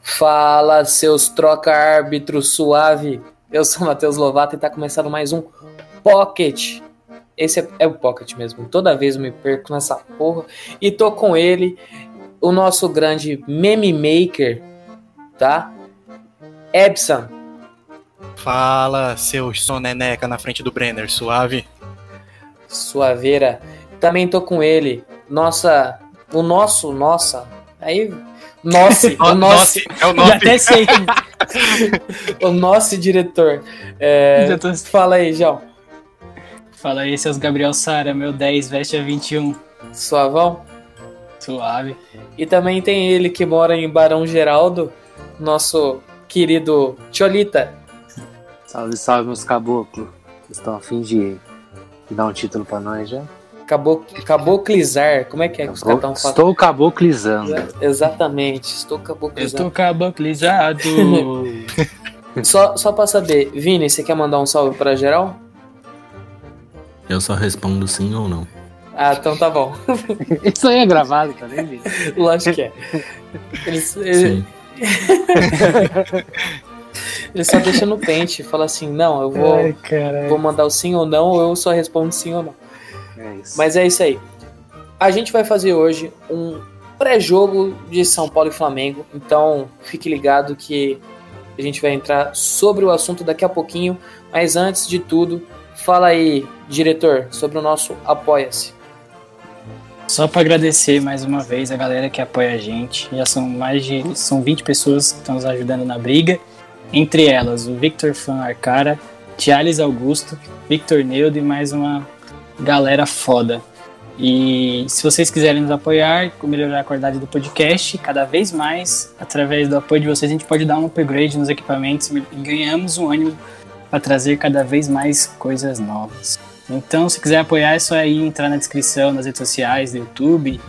Fala, seus troca-árbitros suave. Eu sou o Matheus Lovato e tá começando mais um Pocket. Esse é, é o Pocket mesmo. Toda vez eu me perco nessa porra. E tô com ele, o nosso grande meme maker, tá? Ebson. Fala, seu soneneca na frente do Brenner, suave. Suaveira. Também tô com ele, nossa, o nosso, nossa, aí, nosso, o nosso, é o nosso. até sei. o nosso diretor. É, tô- Fala aí, João. Fala aí, seus Gabriel Sara, meu 10, veste a 21. Suavão. Suave. E também tem ele que mora em Barão Geraldo, nosso querido Cholita. Salve, salve, meus caboclos. Estão a fim de, de dar um título pra nós já? Cabo, caboclizar. Como é que é que os caras estão falando? Estou caboclizando. Exatamente, estou caboclizando. tô caboclizado. Só, só pra saber, Vini, você quer mandar um salve pra geral? Eu só respondo sim ou não. Ah, então tá bom. Isso aí é gravado também, Vini? Lógico que é. Ele, ele, Sim. ele só deixa no pente, fala assim, não, eu vou, Ai, vou mandar o sim ou não, ou eu só respondo sim ou não. É isso. Mas é isso aí. A gente vai fazer hoje um pré-jogo de São Paulo e Flamengo. Então fique ligado que a gente vai entrar sobre o assunto daqui a pouquinho. Mas antes de tudo, fala aí, diretor, sobre o nosso Apoia-se. Só pra agradecer mais uma vez a galera que apoia a gente. Já são mais de. São 20 pessoas que estão nos ajudando na briga. Entre elas, o Victor Fan Arcara, Thiales Augusto, Victor Neudo e mais uma galera foda. E se vocês quiserem nos apoiar, melhorar a qualidade do podcast, cada vez mais, através do apoio de vocês, a gente pode dar um upgrade nos equipamentos e ganhamos um ânimo para trazer cada vez mais coisas novas. Então, se quiser apoiar, é só aí entrar na descrição nas redes sociais, do YouTube,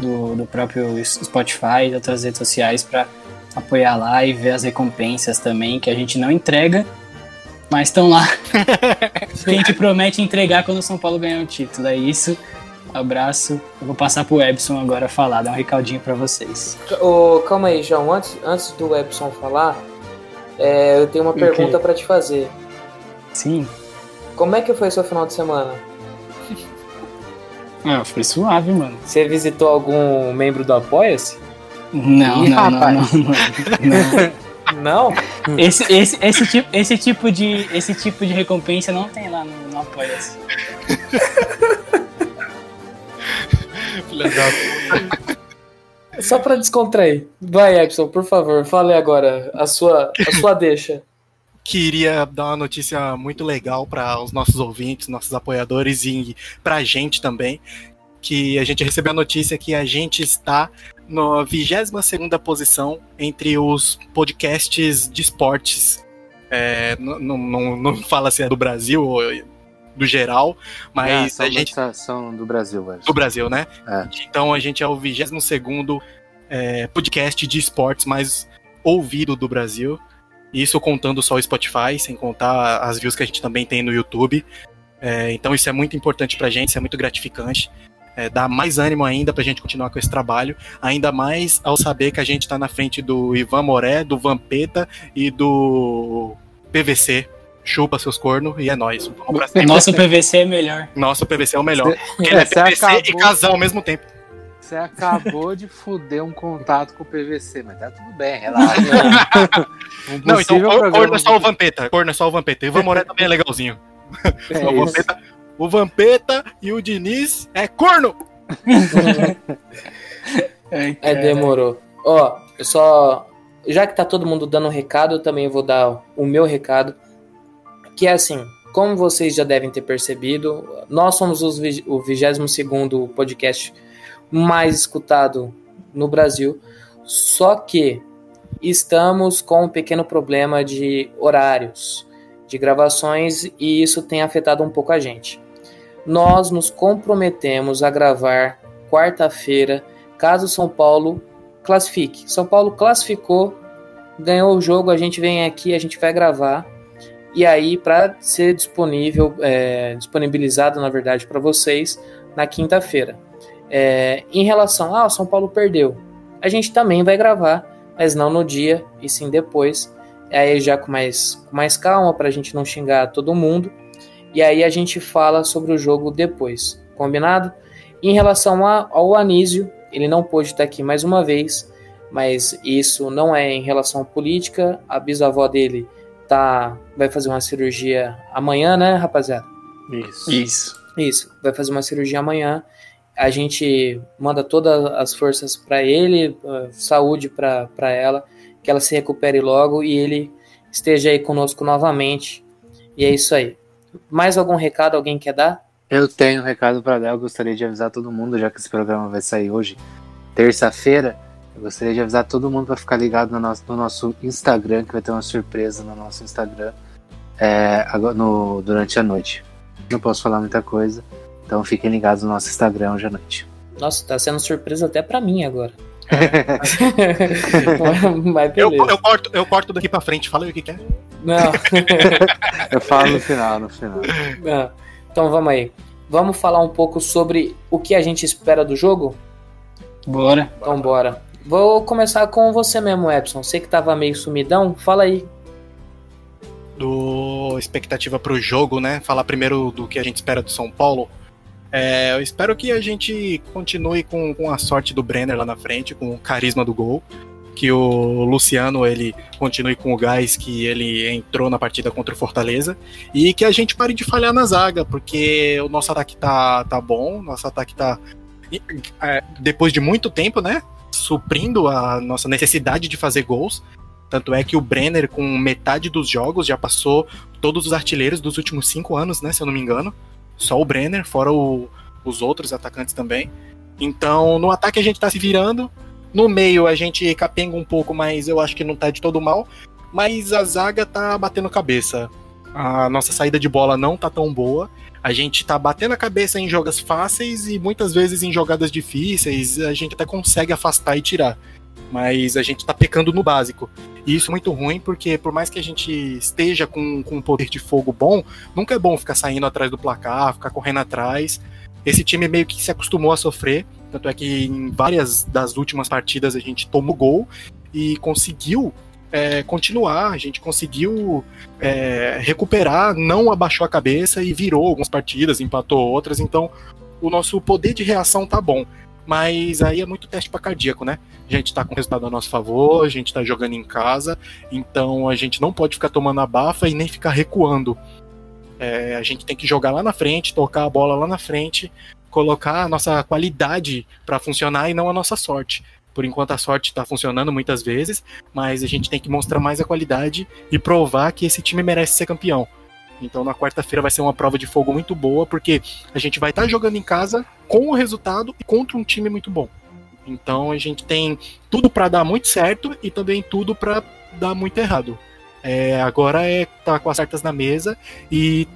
do, do próprio Spotify outras redes sociais para apoiar lá e ver as recompensas também, que a gente não entrega, mas estão lá. que a gente promete entregar quando o São Paulo ganhar o título. É isso. Abraço. Eu vou passar pro Ebson agora falar, dar um recadinho para vocês. Ô, calma aí, João. Antes, antes do Epson falar, é, eu tenho uma pergunta pra te fazer. Sim. Como é que foi seu final de semana? Ah, foi suave, mano. Você visitou algum membro do Apoia-se? Não, Ih, não, não, não, não, não. Não? Esse, esse, esse, tipo, esse, tipo de, esse tipo de recompensa não tem lá no, no Apoia-se. Só pra descontrair. Vai, Epson, por favor, fale agora a sua, a sua deixa. Queria dar uma notícia muito legal para os nossos ouvintes, nossos apoiadores e pra gente também. Que a gente recebeu a notícia que a gente está na 22 posição entre os podcasts de esportes. É, não, não, não- fala se é do Brasil ou do geral, Ah, mas são a gente são do Brasil, velho. do Brasil, né? É. Então a gente é o 22 é, podcast de esportes mais ouvido do Brasil. Isso contando só o Spotify, sem contar as views que a gente também tem no YouTube. É, então isso é muito importante pra gente, isso é muito gratificante. É, dá mais ânimo ainda pra gente continuar com esse trabalho. Ainda mais ao saber que a gente tá na frente do Ivan Moré, do Vampeta e do PVC. Chupa seus cornos e é nóis. Nosso PVC é melhor. Nosso PVC é o melhor. Cê- Porque ele é Você PVC e acabou- casal ao mesmo tempo. Você acabou de fuder um contato com o PVC, mas tá tudo bem, relaxa. Um Não, então programa corno é só o Vampeta. Corno é só o Vampeta. E o Ivan Moré também é legalzinho. É o, isso. Vampeta, o Vampeta e o Diniz é corno! É, demorou. Ó, eu só. Já que tá todo mundo dando um recado, eu também vou dar o meu recado. Que é assim, como vocês já devem ter percebido, nós somos os o 22 podcast mais escutado no Brasil. Só que estamos com um pequeno problema de horários de gravações e isso tem afetado um pouco a gente. Nós nos comprometemos a gravar quarta-feira, caso São Paulo classifique. São Paulo classificou, ganhou o jogo, a gente vem aqui, a gente vai gravar. E aí, para ser disponível, é, disponibilizado, na verdade, para vocês na quinta-feira. É, em relação a ah, São Paulo perdeu, a gente também vai gravar, mas não no dia, e sim depois. Aí já com mais, com mais calma, para a gente não xingar todo mundo. E aí a gente fala sobre o jogo depois, combinado? Em relação a, ao Anísio, ele não pôde estar aqui mais uma vez, mas isso não é em relação à política. A bisavó dele tá, vai fazer uma cirurgia amanhã, né, rapaziada? Isso. Isso. Isso, vai fazer uma cirurgia amanhã. A gente manda todas as forças para ele, uh, saúde para ela, que ela se recupere logo e ele esteja aí conosco novamente. E é isso aí. Mais algum recado alguém quer dar? Eu tenho um recado para dar. Eu gostaria de avisar todo mundo, já que esse programa vai sair hoje, terça-feira. Eu gostaria de avisar todo mundo para ficar ligado no nosso, no nosso Instagram, que vai ter uma surpresa no nosso Instagram é, no, durante a noite. Não posso falar muita coisa, então fiquem ligados no nosso Instagram hoje à noite. Nossa, tá sendo surpresa até para mim agora. Mas Eu, eu, corto, eu corto daqui pra frente, fala aí o que, que é. Não. Eu falo no final, no final. Ah, Então vamos aí. Vamos falar um pouco sobre o que a gente espera do jogo? Bora. Então bora. Vou começar com você mesmo, Epson. Você que tava meio sumidão, fala aí. do expectativa pro jogo, né? Falar primeiro do que a gente espera do São Paulo. É, eu espero que a gente continue com, com a sorte do Brenner lá na frente, com o carisma do gol. Que o Luciano ele continue com o gás que ele entrou na partida contra o Fortaleza. E que a gente pare de falhar na zaga, porque o nosso ataque tá, tá bom, nosso ataque tá. é, depois de muito tempo, né? Suprindo a nossa necessidade de fazer gols. Tanto é que o Brenner, com metade dos jogos, já passou todos os artilheiros dos últimos cinco anos, né? Se eu não me engano. Só o Brenner, fora o- os outros atacantes também. Então, no ataque a gente tá se virando. No meio a gente capenga um pouco, mas eu acho que não tá de todo mal. Mas a zaga tá batendo cabeça. A nossa saída de bola não tá tão boa. A gente tá batendo a cabeça em jogas fáceis e muitas vezes em jogadas difíceis a gente até consegue afastar e tirar. Mas a gente tá pecando no básico. E isso é muito ruim, porque por mais que a gente esteja com, com um poder de fogo bom, nunca é bom ficar saindo atrás do placar, ficar correndo atrás. Esse time meio que se acostumou a sofrer. Tanto é que em várias das últimas partidas a gente tomou gol e conseguiu é, continuar, a gente conseguiu é, recuperar, não abaixou a cabeça e virou algumas partidas, empatou outras. Então o nosso poder de reação tá bom. Mas aí é muito teste para cardíaco, né? A gente tá com o resultado a nosso favor, a gente tá jogando em casa, então a gente não pode ficar tomando a bafa e nem ficar recuando. É, a gente tem que jogar lá na frente, tocar a bola lá na frente, colocar a nossa qualidade para funcionar e não a nossa sorte. Por enquanto a sorte está funcionando muitas vezes, mas a gente tem que mostrar mais a qualidade e provar que esse time merece ser campeão. Então na quarta-feira vai ser uma prova de fogo muito boa, porque a gente vai estar jogando em casa com o resultado e contra um time muito bom. Então a gente tem tudo para dar muito certo e também tudo para dar muito errado. É, agora é estar com as cartas na mesa e,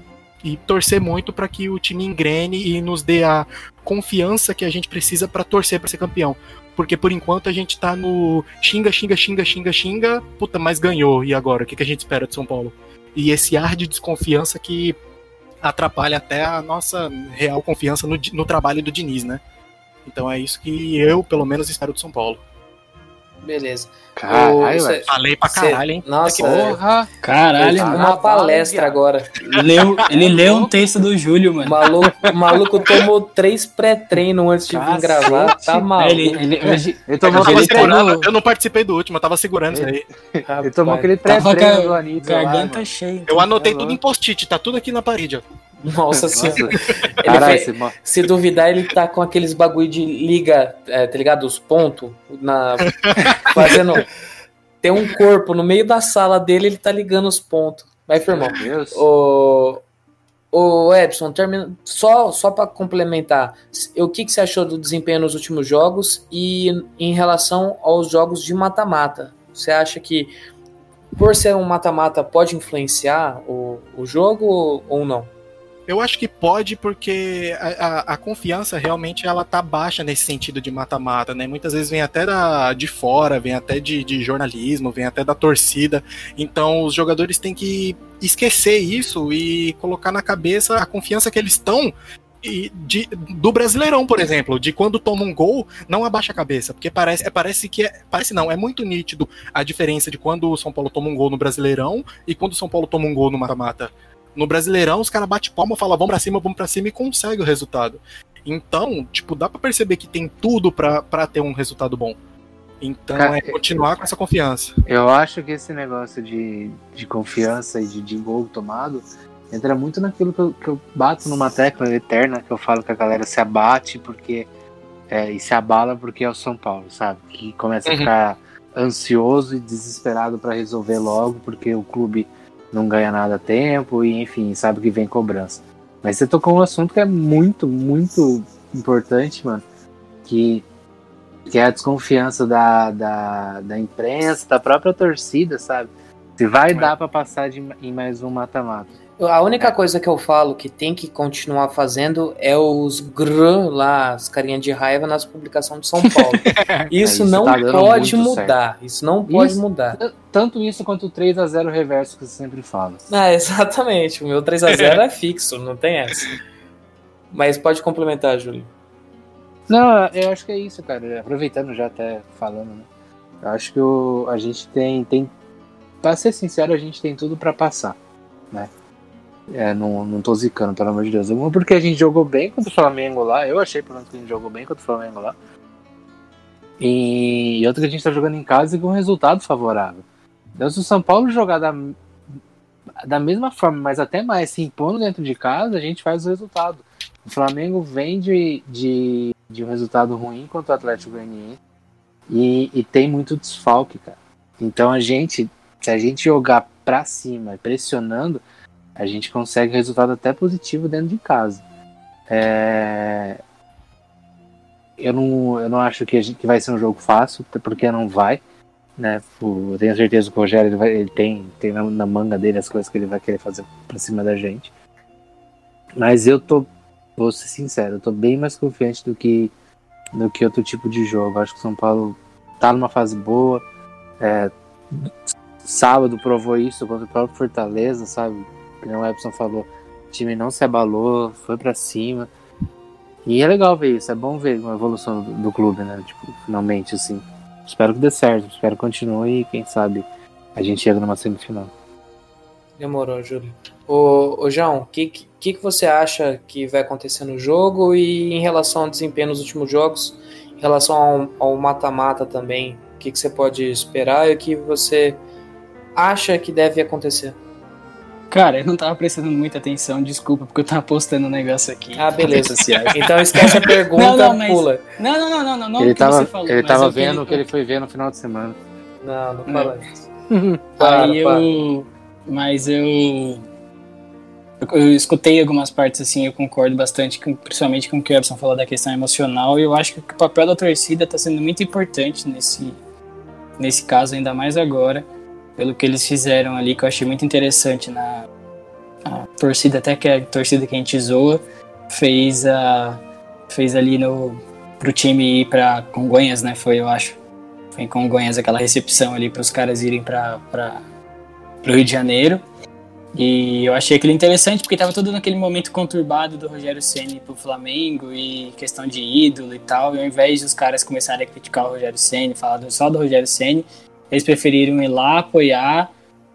e torcer muito para que o time engrene e nos dê a confiança que a gente precisa para torcer para ser campeão. Porque por enquanto a gente tá no xinga, xinga, xinga, xinga, xinga, puta, mas ganhou. E agora? O que, que a gente espera de São Paulo? E esse ar de desconfiança que atrapalha até a nossa real confiança no, no trabalho do Diniz, né? Então é isso que eu, pelo menos, espero do São Paulo. Beleza. Caralho, velho. Falei pra Cê- caralho, hein? Nossa, Porra! Caralho, mano. uma palestra agora. Leu, ele leu um texto do Júlio, O mano. maluco, o maluco tomou três pré-treino antes de vir gravar. Tá maluco. Ele, ele, Ele Eu, tomou, tá segurando, no- eu não participei do último, eu tava segurando isso aí. ele tomou aquele pré-treino do Anitta garganta cheia. Eu anotei é tudo em post-it, tá tudo aqui na parede, ó. Nossa senhora. Esse mo- Se duvidar, ele tá com aqueles bagulho de liga, é, tá ligado? Os pontos. Na, fazendo. Tem um corpo no meio da sala dele, ele tá ligando os pontos. Vai, firmão. Deus. O, Ô Edson, termina... só, só para complementar, o que, que você achou do desempenho nos últimos jogos e em relação aos jogos de mata-mata? Você acha que por ser um mata-mata pode influenciar o, o jogo ou não? Eu acho que pode porque a, a, a, confiança realmente ela tá baixa nesse sentido de mata-mata, né? Muitas vezes vem até da, de fora, vem até de, de jornalismo, vem até da torcida. Então os jogadores têm que esquecer isso e colocar na cabeça a confiança que eles estão e de, do Brasileirão, por exemplo, de quando toma um gol, não abaixa a cabeça, porque parece, é, parece que é, parece não, é muito nítido a diferença de quando o São Paulo toma um gol no Brasileirão e quando o São Paulo toma um gol no mata-mata. No Brasileirão, os caras batem palma, falam vamos pra cima, vamos pra cima e consegue o resultado. Então, tipo, dá para perceber que tem tudo para ter um resultado bom. Então Cara, é continuar com essa confiança. Eu acho que esse negócio de, de confiança e de, de gol tomado entra muito naquilo que eu, que eu, bato numa tecla eterna, que eu falo que a galera se abate porque é, e se abala porque é o São Paulo, sabe? Que começa uhum. a ficar ansioso e desesperado para resolver logo porque o clube não ganha nada a tempo e enfim, sabe que vem cobrança. Mas você tocou um assunto que é muito, muito importante, mano, que, que é a desconfiança da, da, da imprensa, da própria torcida, sabe? Se vai é. dar para passar de, em mais um mata-mata. A única coisa que eu falo que tem que continuar fazendo é os grrr lá, as carinhas de raiva nas publicações de São Paulo. Isso, é, isso não tá pode mudar. Certo. Isso não pode isso, mudar. Tanto isso quanto o 3 a 0 reverso que você sempre fala. Ah, exatamente. O meu 3 a 0 é fixo, não tem essa. Mas pode complementar, Júlio. Não, eu acho que é isso, cara. Aproveitando já até falando, né? Eu acho que o, a gente tem, tem. Pra ser sincero, a gente tem tudo para passar, né? É, não, não tô zicando, pelo amor de Deus. Uma porque a gente jogou bem contra o Flamengo lá. Eu achei, pelo menos, que a gente jogou bem contra o Flamengo lá. E, outra que a gente tá jogando em casa e com um resultado favorável. Então, se o São Paulo jogar da, da mesma forma, mas até mais, se impondo dentro de casa, a gente faz o resultado. O Flamengo vem de, de, de um resultado ruim contra o Atlético Goianiense e, e tem muito desfalque, cara. Então a gente, se a gente jogar pra cima, pressionando, a gente consegue resultado até positivo dentro de casa. É... Eu, não, eu não acho que, gente, que vai ser um jogo fácil, porque não vai. Né? Eu tenho certeza que o Rogério ele, vai, ele tem, tem na, na, manga dele as coisas que ele vai querer fazer pra cima da gente. Mas eu tô, vou ser sincero, eu tô bem mais confiante do que, do que outro tipo de jogo. Acho que o São Paulo tá numa fase boa. É, sábado provou isso contra o próprio Fortaleza, sabe? Como o Epson falou, o time não se abalou, foi para cima. E é legal ver isso, é bom ver uma evolução do, do, clube, né? Tipo, finalmente, assim. Espero que dê certo, espero que continue e quem sabe a gente chega numa semifinal. Demorou, Júlio. Ô, ô João, o que, que, que você acha que vai acontecer no jogo e em relação ao desempenho nos últimos jogos, em relação ao mata-mata também, o que, que você pode esperar e o que você acha que deve acontecer? Cara, eu não tava prestando muita atenção, desculpa, porque eu tava postando um negócio aqui. Ah, beleza. então esquece a pergunta, não, não, mas... pula. Não, não, não, não, não, não ele tava, falou, Ele tava vendo o que ele foi ver no final de semana. Não, não fala isso. para, Aí eu. Mas eu. Eu escutei algumas partes assim, eu concordo bastante, com, principalmente com o que o Ebson falou da questão emocional. E eu acho que o papel da torcida está sendo muito importante nesse, nesse caso, ainda mais agora pelo que eles fizeram ali, que eu achei muito interessante na a torcida, até que a torcida que a gente zoa, fez, a, fez ali no, pro time ir para Congonhas, né? Foi, eu acho. Foi em Congonhas aquela recepção ali para os caras irem para o Rio de Janeiro. E eu achei aquilo interessante porque estava tudo naquele momento conturbado do Rogério Ceni pro Flamengo e questão de ídolo e tal. E ao invés de os caras começarem a criticar o Rogério Ceni, falar só do Rogério Ceni, eles preferiram ir lá apoiar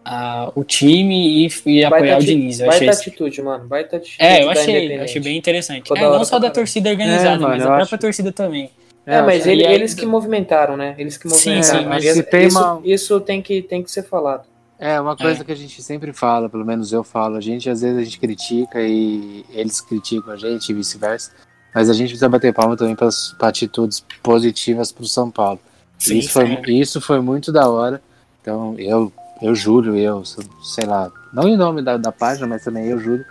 uh, o time e, e apoiar o Diniz. Eu achei atitude, mano. Baita atitude. É, eu achei, eu achei bem interessante. É, não só da torcida organizada, é, mano, mas a própria acho... torcida também. É, mas ele, eles que movimentaram, né? Eles que movimentaram. Sim, sim, mas isso, tem uma... isso tem, que, tem que ser falado. É, uma coisa é. que a gente sempre fala, pelo menos eu falo, a gente às vezes a gente critica e eles criticam a gente e vice-versa, mas a gente precisa bater palma também para atitudes positivas para o São Paulo. Sim, isso, foi, isso foi muito da hora. Então, eu, eu juro, eu, sei lá, não em nome da, da página, mas também eu juro,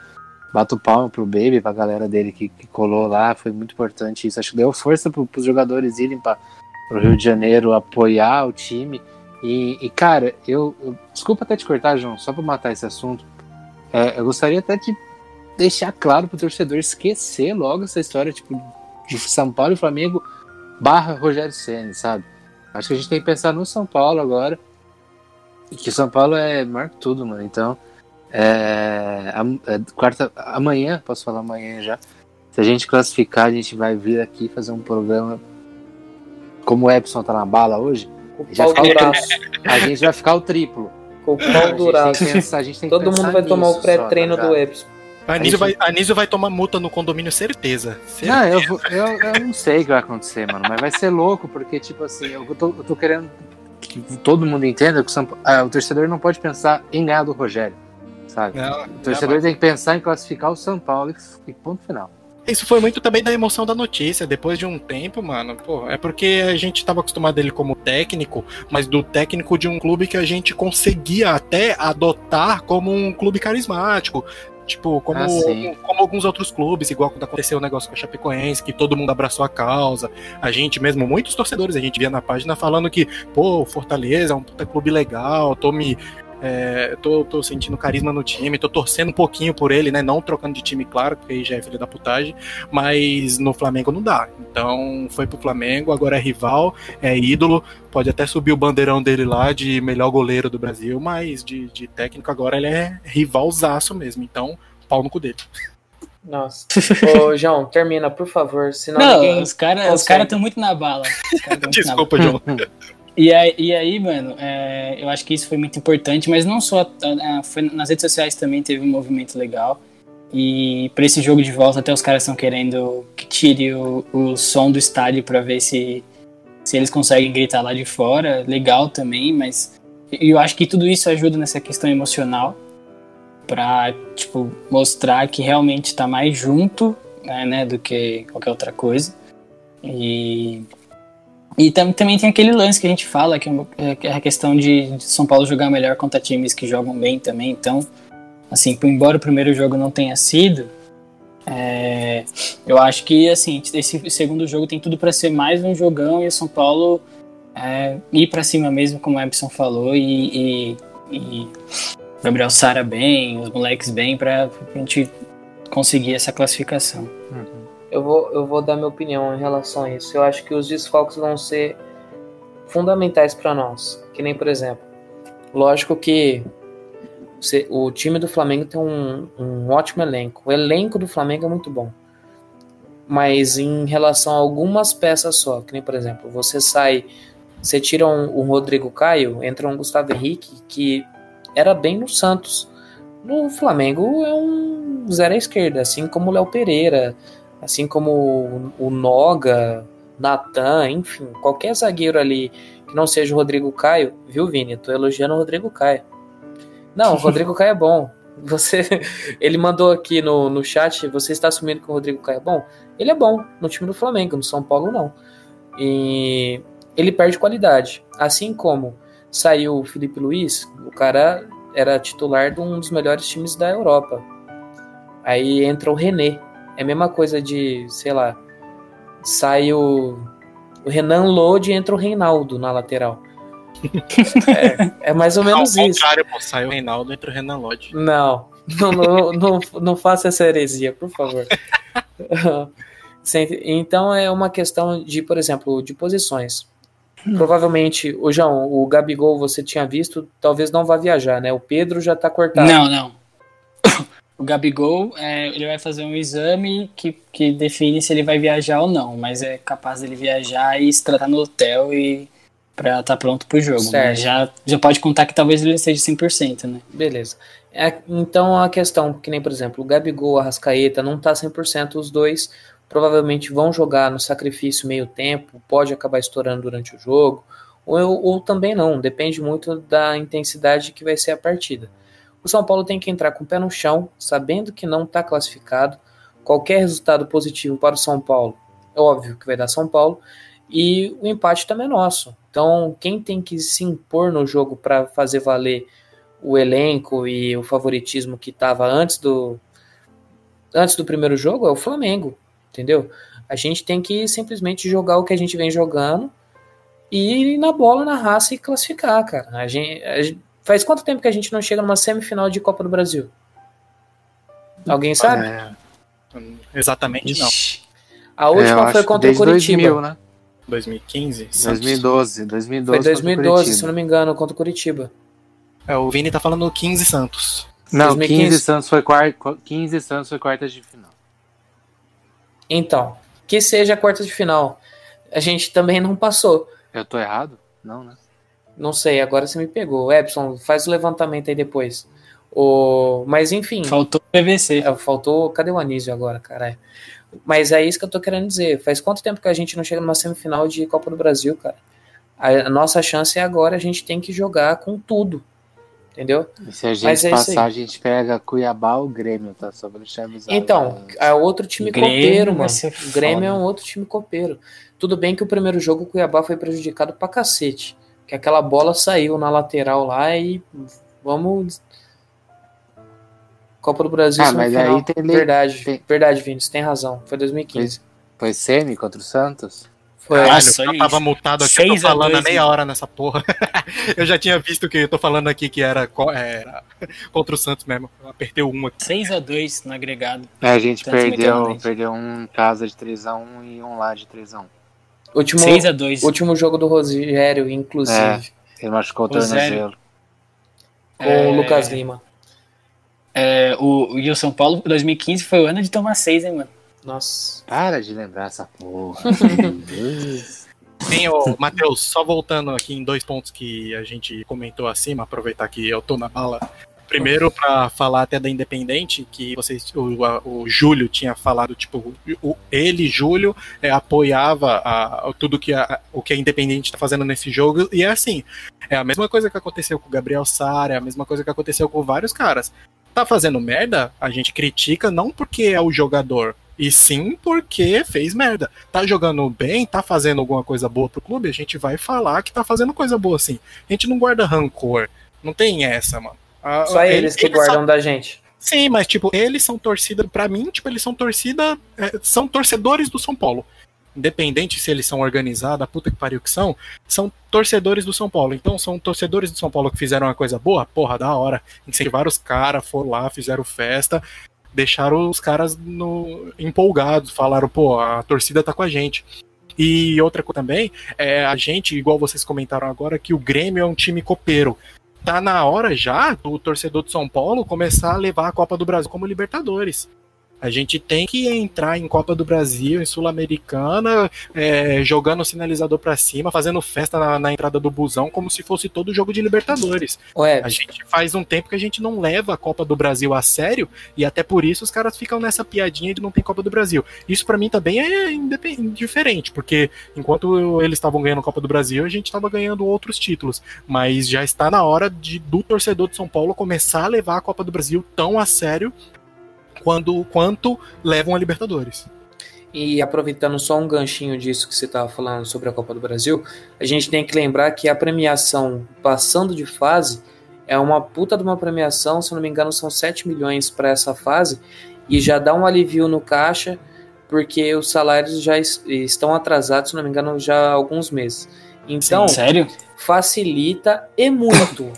bato palma pro Baby, pra galera dele que, que colou lá, foi muito importante isso. Acho que deu força pro, pros jogadores irem para pro Rio de Janeiro apoiar o time. E, e cara, eu, eu, Desculpa até te cortar, João, só pra matar esse assunto. É, eu gostaria até de deixar claro pro torcedor esquecer logo essa história, tipo, de São Paulo e Flamengo barra Rogério Senna, sabe? Acho que a gente tem que pensar no São Paulo agora. E que São Paulo é maior que tudo, mano. Então, é, é, quarta, amanhã, posso falar amanhã já. Se a gente classificar, a gente vai vir aqui fazer um programa. Como o Epson tá na bala hoje, já a gente vai ficar o triplo. Com o pau duraço. Todo mundo vai tomar o pré-treino do Epson. A Anísio, vai, a vai tomar multa no condomínio, certeza. certeza. Não, eu, eu, eu não sei o que vai acontecer, mano. Mas vai ser louco, porque, tipo assim, eu tô, eu tô querendo que todo mundo entenda que o, São, ah, o torcedor não pode pensar em ganhar do Rogério. Sabe? Não, o torcedor tem que pensar em classificar o São Paulo e ponto final. Isso foi muito também da emoção da notícia. Depois de um tempo, mano, pô, é porque a gente estava acostumado ele como técnico, mas do técnico de um clube que a gente conseguia até adotar como um clube carismático. Tipo, como, ah, como alguns outros clubes, igual quando aconteceu o negócio com a Chapecoense, que todo mundo abraçou a causa. A gente mesmo, muitos torcedores, a gente via na página falando que, pô, Fortaleza é um puta clube legal, tô me é, tô, tô sentindo carisma no time, tô torcendo um pouquinho por ele, né? Não trocando de time, claro, porque aí já é filho da putagem, mas no Flamengo não dá. Então foi pro Flamengo, agora é rival, é ídolo, pode até subir o bandeirão dele lá de melhor goleiro do Brasil, mas de, de técnico agora ele é rivalzaço mesmo. Então, pau no cu dele. Nossa. Ô, João, termina, por favor. Senão não, ninguém os caras cara estão muito na bala. Desculpa, João. E aí, e aí mano, é, eu acho que isso foi muito importante, mas não só. Foi, nas redes sociais também teve um movimento legal. E para esse jogo de volta, até os caras estão querendo que tire o, o som do estádio para ver se, se eles conseguem gritar lá de fora. Legal também, mas eu acho que tudo isso ajuda nessa questão emocional para tipo, mostrar que realmente está mais junto né, né, do que qualquer outra coisa. E e tam, também tem aquele lance que a gente fala, que é, é a questão de, de, São Paulo jogar melhor contra times que jogam bem também. Então, assim, embora o primeiro jogo não tenha sido, é, eu acho que assim esse segundo jogo tem tudo para ser mais um jogão e o São Paulo é, ir para cima mesmo, como o Epson falou, e, e, e Gabriel Sara bem, os moleques bem, para a gente conseguir essa classificação. Uhum eu vou, eu vou dar minha opinião em relação a isso. Eu acho que os desfalques vão ser fundamentais para nós. Que nem, por exemplo, lógico que o time do Flamengo tem um, um ótimo elenco. O elenco do Flamengo é muito bom. Mas em relação a algumas peças só, que nem, por exemplo, você sai, você tira um, um Rodrigo Caio, entra um Gustavo Henrique, que era bem no Santos. No Flamengo é um zero à esquerda, assim como o Léo Pereira, assim como o Noga, Natan, enfim, qualquer zagueiro ali que não seja o Rodrigo Caio, viu, Vini? Tô elogiando o Rodrigo Caio. Não, o Rodrigo Caio é bom. Você, ele mandou aqui no, no chat, você está assumindo que o Rodrigo Caio é bom? Ele é bom no time do Flamengo, no São Paulo não. E ele perde qualidade. Assim como saiu o Felipe Luiz, o cara era titular de um dos melhores times da Europa. Aí entra o René, é a mesma coisa de, sei lá, sai o, o Renan Lodi e entra o Reinaldo na lateral. é, é, mais ou menos Ao isso. Contrário, pô, sai o Reinaldo e entra o Renan Lodi. Não, não, não, não, não faça essa heresia, por favor. então é uma questão de, por exemplo, de posições. Provavelmente, o João, o Gabigol você tinha visto, talvez não vá viajar, né? O Pedro já tá cortado. Não, não o Gabigol, é, ele vai fazer um exame que, que define se ele vai viajar ou não, mas é capaz dele viajar e se tratar no hotel e para estar tá pronto pro jogo. Mas já, já pode contar que talvez ele esteja 100%, né? Beleza. É, então a questão, que nem por exemplo, o Gabigol, a Rascaeta não tá 100%, os dois provavelmente vão jogar no sacrifício meio tempo, pode acabar estourando durante o jogo, ou, ou também não, depende muito da intensidade que vai ser a partida. O São Paulo tem que entrar com o pé no chão, sabendo que não está classificado. Qualquer resultado positivo para o São Paulo, é óbvio que vai dar São Paulo. E o empate também é nosso. Então, quem tem que se impor no jogo para fazer valer o elenco e o favoritismo que estava antes do, antes do primeiro jogo é o Flamengo, entendeu? A gente tem que simplesmente jogar o que a gente vem jogando e ir na bola, na raça e classificar, cara. A gente, a gente- faz quanto tempo que a gente não chega numa semifinal de Copa do Brasil? Alguém sabe? É, Exatamente não. A é, última acho foi que contra o Curitiba. 2000, né? 2015. Santos. 2012, 2012. Foi contra o 2012, se não me engano, contra o Curitiba. É, o Vini tá falando 15 Santos. Não, 2015. 15 Santos foi quarta, 15 Santos foi quartas de final. Então, que seja a quarta de final. A gente também não passou. Eu tô errado? Não, né? Não sei, agora você me pegou. Epson, faz o levantamento aí depois. O... Mas enfim, faltou o PVC. é, faltou. Cadê o Anísio agora, caralho? Mas é isso que eu tô querendo dizer. Faz quanto tempo que a gente não chega numa semifinal de Copa do Brasil, cara? A, nossa chance é agora, a gente tem que jogar com tudo. Entendeu? E se a Mas gente é isso aí. passar, a gente pega Cuiabá ou Grêmio, tá? Só pra deixar avisado. Então, é outro time Grêmio copeiro, mano. O Grêmio é um outro time copeiro. Tudo bem que o primeiro jogo o Cuiabá foi prejudicado pra cacete. Que aquela bola saiu na lateral lá e vamos. Copa do Brasil, Ah, mas semifinal. aí tem lei- Verdade, tem- verdade, Vinícius, tem razão. Foi 2015. Foi semi contra o Santos? Foi. Caralho, Nossa, eu tava isso. multado aqui, eu tô 6 a falando 2, meia né? hora nessa porra. eu já tinha visto que eu tô falando aqui que era, co- era contra o Santos mesmo. Eu apertei o 1 aqui. 6x2 no agregado. É, a gente perdeu, perdeu um em casa de 3x1 e um lá de 3x1. Último, 6x2. último jogo do Rogério, inclusive, Ele machucou o tornozelo. com É. o Lucas Lima. É, o, e o São Paulo 2015 foi o ano de tomar 6, hein, mano? Nossa. Para de lembrar essa porra. Meu Deus. Tem, ô, Matheus, só voltando aqui em dois pontos que a gente comentou acima, aproveitar que eu tô na bala. Primeiro, pra falar até da Independente, que vocês, o, a- o Júlio tinha falado, tipo, o, ele, Júlio, é, apoiava a- tudo que a, o que a Independente tá fazendo nesse jogo, e é assim, é a mesma coisa que aconteceu com o Gabriel Sara, é a mesma coisa que aconteceu com vários caras. Tá fazendo merda, a gente critica não porque é o jogador, e sim porque fez merda tá jogando bem, tá fazendo alguma coisa boa pro clube, a gente vai falar que tá fazendo coisa boa sim. A gente não guarda rancor. Não tem essa, mano. Ah, Só eles que guardam são- da gente. Sim, mas tipo, eles são torcida, pra mim, tipo, eles são torcida, é, são torcedores do São Paulo. Independente se eles são organizados, puta que pariu que são, são torcedores do São Paulo. Então, são torcedores do São Paulo que fizeram uma coisa boa, porra, da hora. Incentivaram os caras, foram lá, fizeram festa, deixaram os caras no, empolgados, falaram, pô, a torcida tá com a gente. E outra coisa também, é a gente, igual vocês comentaram agora, que o Grêmio é um time copeiro. Tá na hora já do torcedor de São Paulo começar a levar a Copa do Brasil como Libertadores. A gente tem que entrar em Copa do Brasil, em Sul-Americana, é, jogando o sinalizador pra cima, fazendo festa na, na entrada do busão, como se fosse todo jogo de Libertadores. Ué, A gente faz um tempo que a gente não leva a Copa do Brasil a sério e até por isso os caras ficam nessa piadinha de não ter Copa do Brasil. Isso pra mim também é indiferente, porque enquanto eles estavam ganhando a Copa do Brasil, a gente estava ganhando outros títulos. Mas já está na hora de, do torcedor de São Paulo começar a levar a Copa do Brasil tão a sério quando, quanto levam a Libertadores. E aproveitando só um ganchinho disso que você estava falando sobre a Copa do Brasil, a gente tem que lembrar que a premiação passando de fase é uma puta de uma premiação, se eu não me engano, são 7 milhões para essa fase, e já dá um alivio no caixa, porque os salários já es- estão atrasados, se não me engano, já há alguns meses. Então, Sério? facilita e muito.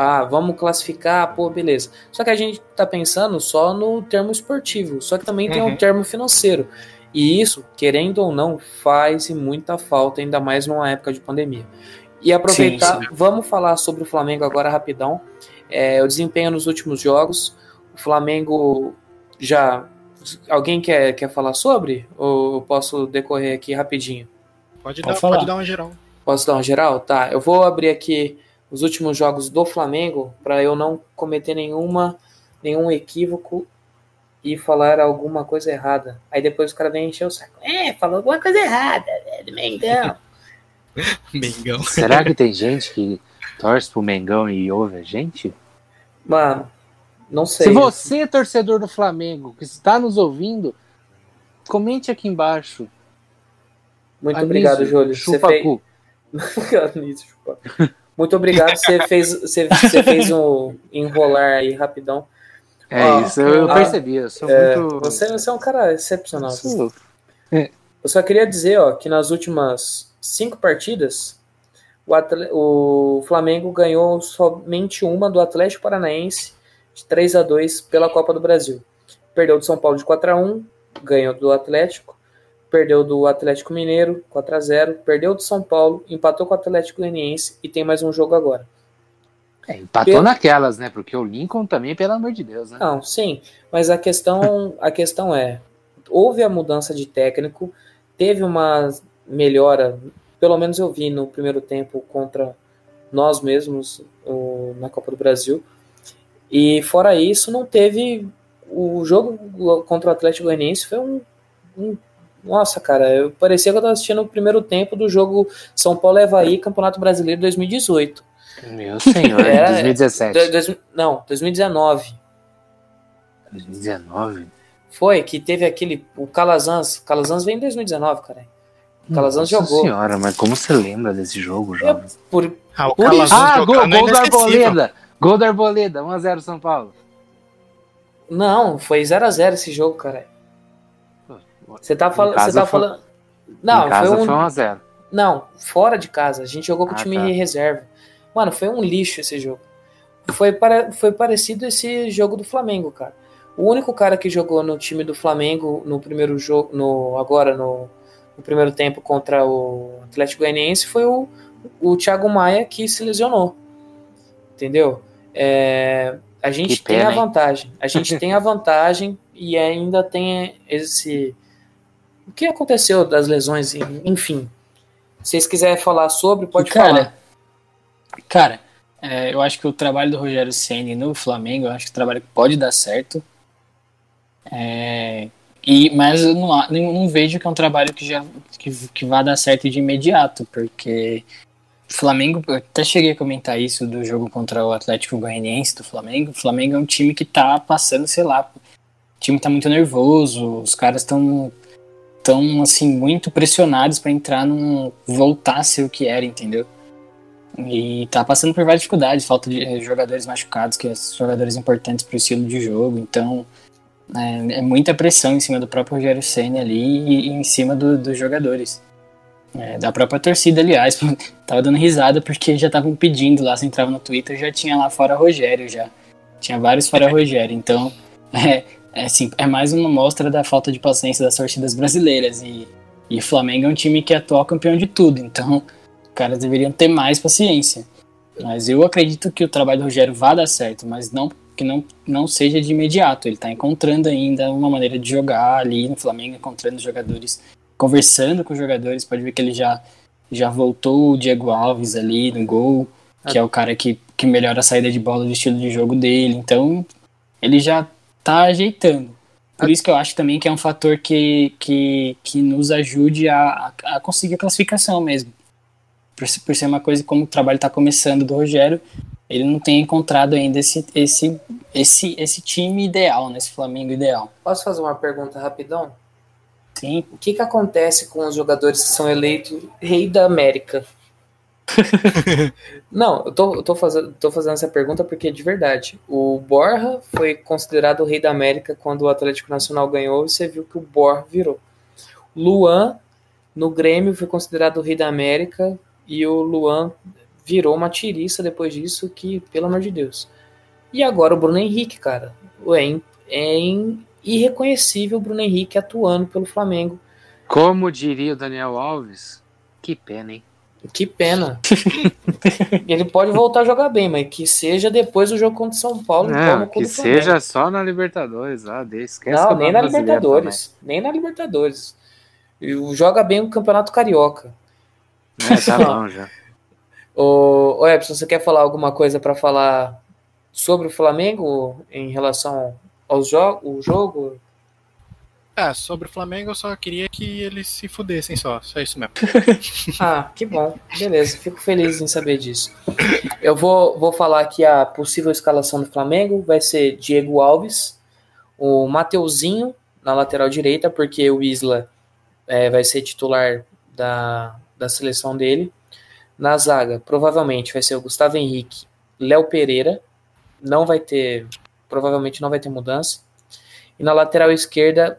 Ah, vamos classificar, pô, beleza. Só que a gente tá pensando só no termo esportivo, só que também tem Uhum. um termo financeiro. E isso, querendo ou não, faz e muita falta, ainda mais numa época de pandemia. E aproveitar, Sim, vamos falar sobre o Flamengo agora rapidão. É, o desempenho nos últimos jogos. O Flamengo já. Alguém quer, quer falar sobre? Ou eu posso decorrer aqui rapidinho? Pode, dar, pode dar uma geral. Posso dar uma geral? Tá, eu vou abrir aqui os últimos jogos do Flamengo para eu não cometer nenhuma nenhum equívoco e falar alguma coisa errada. Aí depois o cara vem encher o saco. É, falou alguma coisa errada, velho, Mengão. Mengão. Será que tem gente que torce pro Mengão e ouve a gente? Mano, não sei. Se você, torcedor do Flamengo, que está nos ouvindo, comente aqui embaixo. Muito Anísio, obrigado, Júlio. Você Chupa fez... cu. Anísio, chupa. Muito obrigado, você fez, você, você fez um enrolar aí rapidão. É Ah, isso, eu, ah, percebi. Eu sou É, muito. você, você é um cara excepcional. Sou- Eu só queria dizer, ó, que nas últimas cinco partidas, o, Atle- o Flamengo ganhou somente uma do Atlético Paranaense de 3 a 2 pela Copa do Brasil. Perdeu do São Paulo de 4 a 1 ganhou do Atlético, perdeu do Atlético Mineiro 4 a 0 perdeu do São Paulo, empatou com o Atlético Goianiense e tem mais um jogo agora. É, empatou Pelo- naquelas, né? Porque o Lincoln também, pelo amor de Deus, né? Não, sim, mas a questão, a questão é, houve a mudança de técnico, teve uma melhora, pelo menos eu vi no primeiro tempo contra nós mesmos o- na Copa do Brasil. E fora isso, não teve o jogo contra o Atlético Goianiense foi um, um- nossa, cara, eu parecia que eu estava assistindo o primeiro tempo do jogo São Paulo e Havaí, Campeonato Brasileiro 2018. Meu senhor, Era- 2017. Do- dois- não, 2019. 2019? Foi, que teve aquele. O Calazans. Calazans veio em 2019, cara. O Calazans Nossa jogou. senhora, mas como você lembra desse jogo, jovem? Por, Ah, o Por Calazans isso- Ah, gol, é gol da. Arboleda! Gol da Arboleda, 1x0 São Paulo. não, foi 0x0 esse jogo, cara. Você tá falando. Você tá foi- falando. Não, em casa foi um. foi 1x0. Não, fora de casa. A gente jogou com o Ah, time tá. reserva. Mano, foi um lixo esse jogo. Foi, para, foi parecido esse jogo do Flamengo, cara. O único cara que jogou no time do Flamengo no primeiro jogo, no, agora no, no primeiro tempo contra o Atlético Goianiense foi o, o Thiago Maia que se lesionou. Entendeu? É, a gente Que tem pena, a hein? vantagem. A gente tem a vantagem e ainda tem esse. O que aconteceu das lesões, enfim. Se vocês quiserem falar sobre, pode cara, falar. Cara, é, eu acho que o trabalho do Rogério Ceni no Flamengo, eu acho que o trabalho pode dar certo. É, e, mas eu não, não vejo que é um trabalho que já que, que vá dar certo de imediato, porque o Flamengo, eu até cheguei a comentar isso do jogo contra o Atlético Goianiense do Flamengo. O Flamengo é um time que tá passando, sei lá, o time tá muito nervoso, os caras estão tão assim muito pressionados para entrar num voltar a ser o que era, entendeu? E tá passando por várias dificuldades, falta de eh, jogadores machucados, que são jogadores importantes para o estilo de jogo, então é, é muita pressão em cima do próprio Rogério Senna ali e, e em cima do- dos jogadores. É, da própria torcida, aliás, tava dando risada porque já estavam pedindo lá, você entrava no Twitter, já tinha lá fora Rogério já. Tinha vários fora Rogério, então é, é, assim, é mais uma mostra da falta de paciência das torcidas brasileiras. E, e o Flamengo é um time que é atual campeão de tudo, então os caras deveriam ter mais paciência. Mas eu acredito que o trabalho do Rogério vá dar certo, mas não que não, não seja de imediato. Ele está encontrando ainda uma maneira de jogar ali no Flamengo, encontrando jogadores, conversando com os jogadores. Pode ver que ele já, já voltou o Diego Alves ali no gol, que é o cara que, que melhora a saída de bola do estilo de jogo dele. Então ele já tá ajeitando. Por isso que eu acho também que é um fator que, que, que nos ajude a, a, conseguir a classificação mesmo. Por, ser- por ser uma coisa como o trabalho está começando do Rogério, ele não tem encontrado ainda esse, esse, esse, esse time ideal, né? esse Flamengo ideal. Posso fazer uma pergunta rapidão? Sim, O que, que acontece com os jogadores que são eleitos rei da América? Não, eu tô, eu tô, fazendo, tô fazendo essa pergunta porque, de verdade, o Borja foi considerado o rei da América quando o Atlético Nacional ganhou e você viu que o Borja virou. Luan, no Grêmio, foi considerado o rei da América e o Luan virou uma tiriça depois disso, que, pelo amor de Deus. E agora o Bruno Henrique, cara. É, é irreconhecível o Bruno Henrique atuando pelo Flamengo. Como diria o Daniel Alves, que pena, hein? Que pena. Ele pode voltar a jogar bem, mas que seja depois do jogo contra o São Paulo. pau Não, que Flamengo. seja só na Libertadores, lá, deixa, esquece Não, o nem na Libertadores. Nem na Libertadores. E o- Joga bem o Campeonato Carioca. também. É, tá bom já. Ô, ô Epson, você quer falar alguma coisa para falar sobre o Flamengo em relação ao jo o jogo? Ah, sobre o Flamengo eu só queria que eles se fudessem só. Só isso mesmo. Ah, que bom. Beleza, fico feliz em saber disso. Eu vou, vou falar que a possível escalação do Flamengo vai ser Diego Alves, o Mateuzinho na lateral direita, porque o Isla é, vai ser titular da, da seleção dele. Na zaga, provavelmente vai ser o Gustavo Henrique, Léo Pereira. Não vai ter provavelmente não vai ter mudança. E na lateral esquerda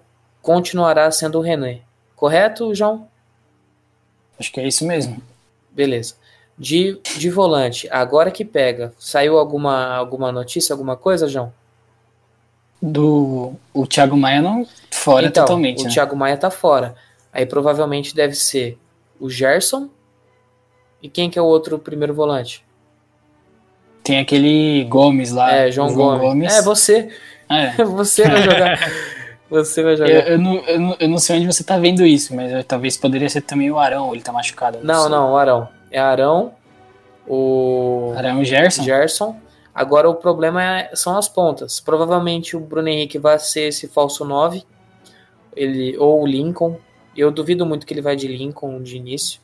continuará sendo o René. Correto, João? Acho que é isso mesmo. Beleza. De, de volante, agora que pega, saiu alguma, alguma notícia, alguma coisa, João? Do o Thiago Maia não fora então, totalmente. o né? Thiago Maia tá fora. Aí provavelmente deve ser o Gerson. E quem que é o outro primeiro volante? Tem aquele Gomes lá. é, João o Gomes. É, você. É. Você vai jogar. você vai jogar. Eu, eu não, eu, não, eu não sei onde você tá vendo isso, mas eu- talvez poderia ser também o Arão, ele tá machucado. Não, sei. não, o Arão. É Arão, o Arão e Gerson? Gerson. Agora o problema é- são as pontas. Provavelmente o Bruno Henrique vai ser esse falso 9. Ele, ou o Lincoln. Eu duvido muito que ele vai de Lincoln de início.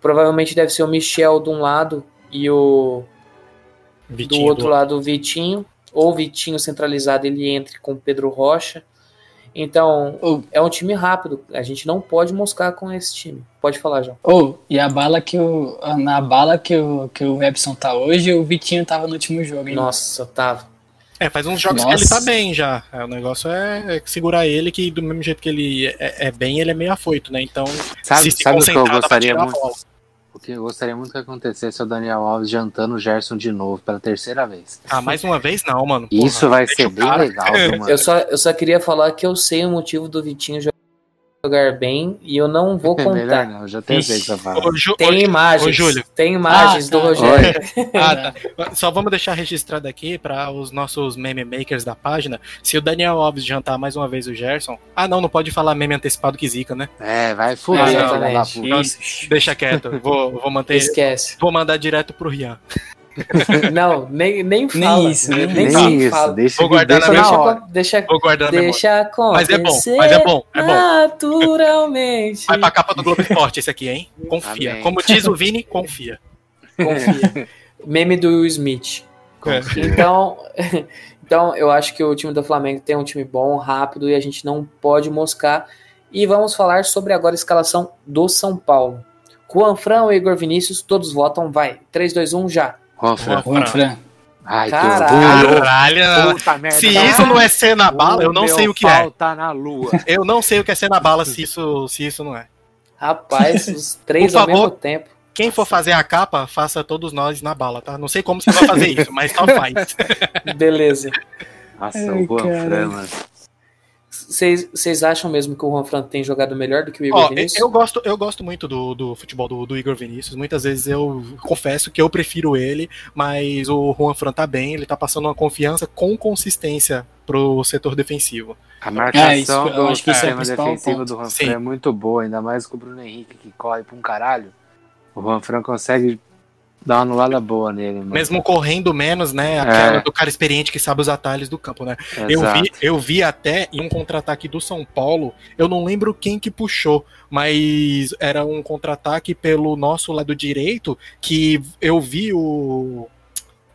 Provavelmente deve ser o Michel de um lado e o Vitinho do outro lado o Vitinho. Ou o Vitinho centralizado ele entre com o Pedro Rocha. Então Ou, é um time rápido. A gente não pode moscar com esse time. Pode falar, João. ou, e a bala que o. Na bala que o, que o Epson tá hoje, o Vitinho tava no último jogo, hein? Nossa, Otávio. É, faz uns jogos que Nossa. ele tá bem já. É, o negócio é, é segurar ele, que do mesmo jeito que ele é, é bem, ele é meio afoito, né? Então, Sabe, se se sabe o que eu gostaria muito? O que eu gostaria muito que acontecesse é o Daniel Alves jantando o Gerson de novo pela terceira vez. Ah, mais uma vez não, mano. Isso Porra, vai deixa ser bem legal, viu, mano? Eu só, eu só queria falar que eu sei o motivo do Vitinho jogar bem e eu não vou Melhor contar. não, já tem Ixi. Tem imagens. Ô, Júlio. Tem imagens Ah, do tá. Rogério. Ah, tá. Só vamos deixar registrado aqui para os nossos meme makers da página. Se o Daniel Alves jantar mais uma vez o Gerson. Ah, não, não pode falar meme antecipado que zica, né? É, vai É, exatamente. puta. Isso. Deixa quieto. Vou, vou manter. Esquece. Vou mandar direto pro Rian. Não, nem, nem fala. isso, nem- nem, Nem isso, fala. deixa, Vou guardar na deixa Deixa, na hora. acon- deixa, Vou guardar deixa Mas é bom, acontecer mas é bom, é bom. naturalmente. Vai pra capa do Globo Esporte esse aqui, hein? Confia. Amém. Como diz o Vini, confia. Confia. Meme do Will Smith. É. Então, então, eu acho que o time do Flamengo tem um time bom, rápido e a gente não pode moscar. E vamos falar sobre agora a escalação do São Paulo. Juan Fran Igor Vinícius, todos votam, vai. 3, 2, 1, já. Juan Fran. Juan Fran. Ai, que Caralho. Caralho. Puta merda. Se isso não é ser na bala, eu não sei o que é. Tá na lua. Eu não sei o que é ser na bala se isso, se isso não é. Rapaz, os três Por ao mesmo favor. tempo. Quem for fazer a capa, faça todos nós na bala, tá? Não sei como você vai fazer isso, mas só faz. Beleza. Nossa, Ai, o Juan cara. Fran, mano. Vocês vocês acham mesmo que o Juan Fran tem jogado melhor do que o Igor Ó, Vinícius? eu gosto, eu gosto muito do, do futebol do, do Igor Vinícius. Muitas vezes eu confesso que eu prefiro ele, mas o Juan Fran tá bem, ele tá passando uma confiança com consistência pro setor defensivo. A marcação É, isso, eu do é sistema principal defensivo ponto. do Juan Sim. Fran é muito boa, ainda mais com o Bruno Henrique que corre pra um caralho. O Juan Fran consegue dar uma anulada boa nele, mano. Mesmo correndo menos, né? Aquela do cara experiente que sabe os atalhos do campo, né? Eu vi, eu vi até em um contra-ataque do São Paulo, eu não lembro quem que puxou, mas era um contra-ataque pelo nosso lado direito que eu vi o.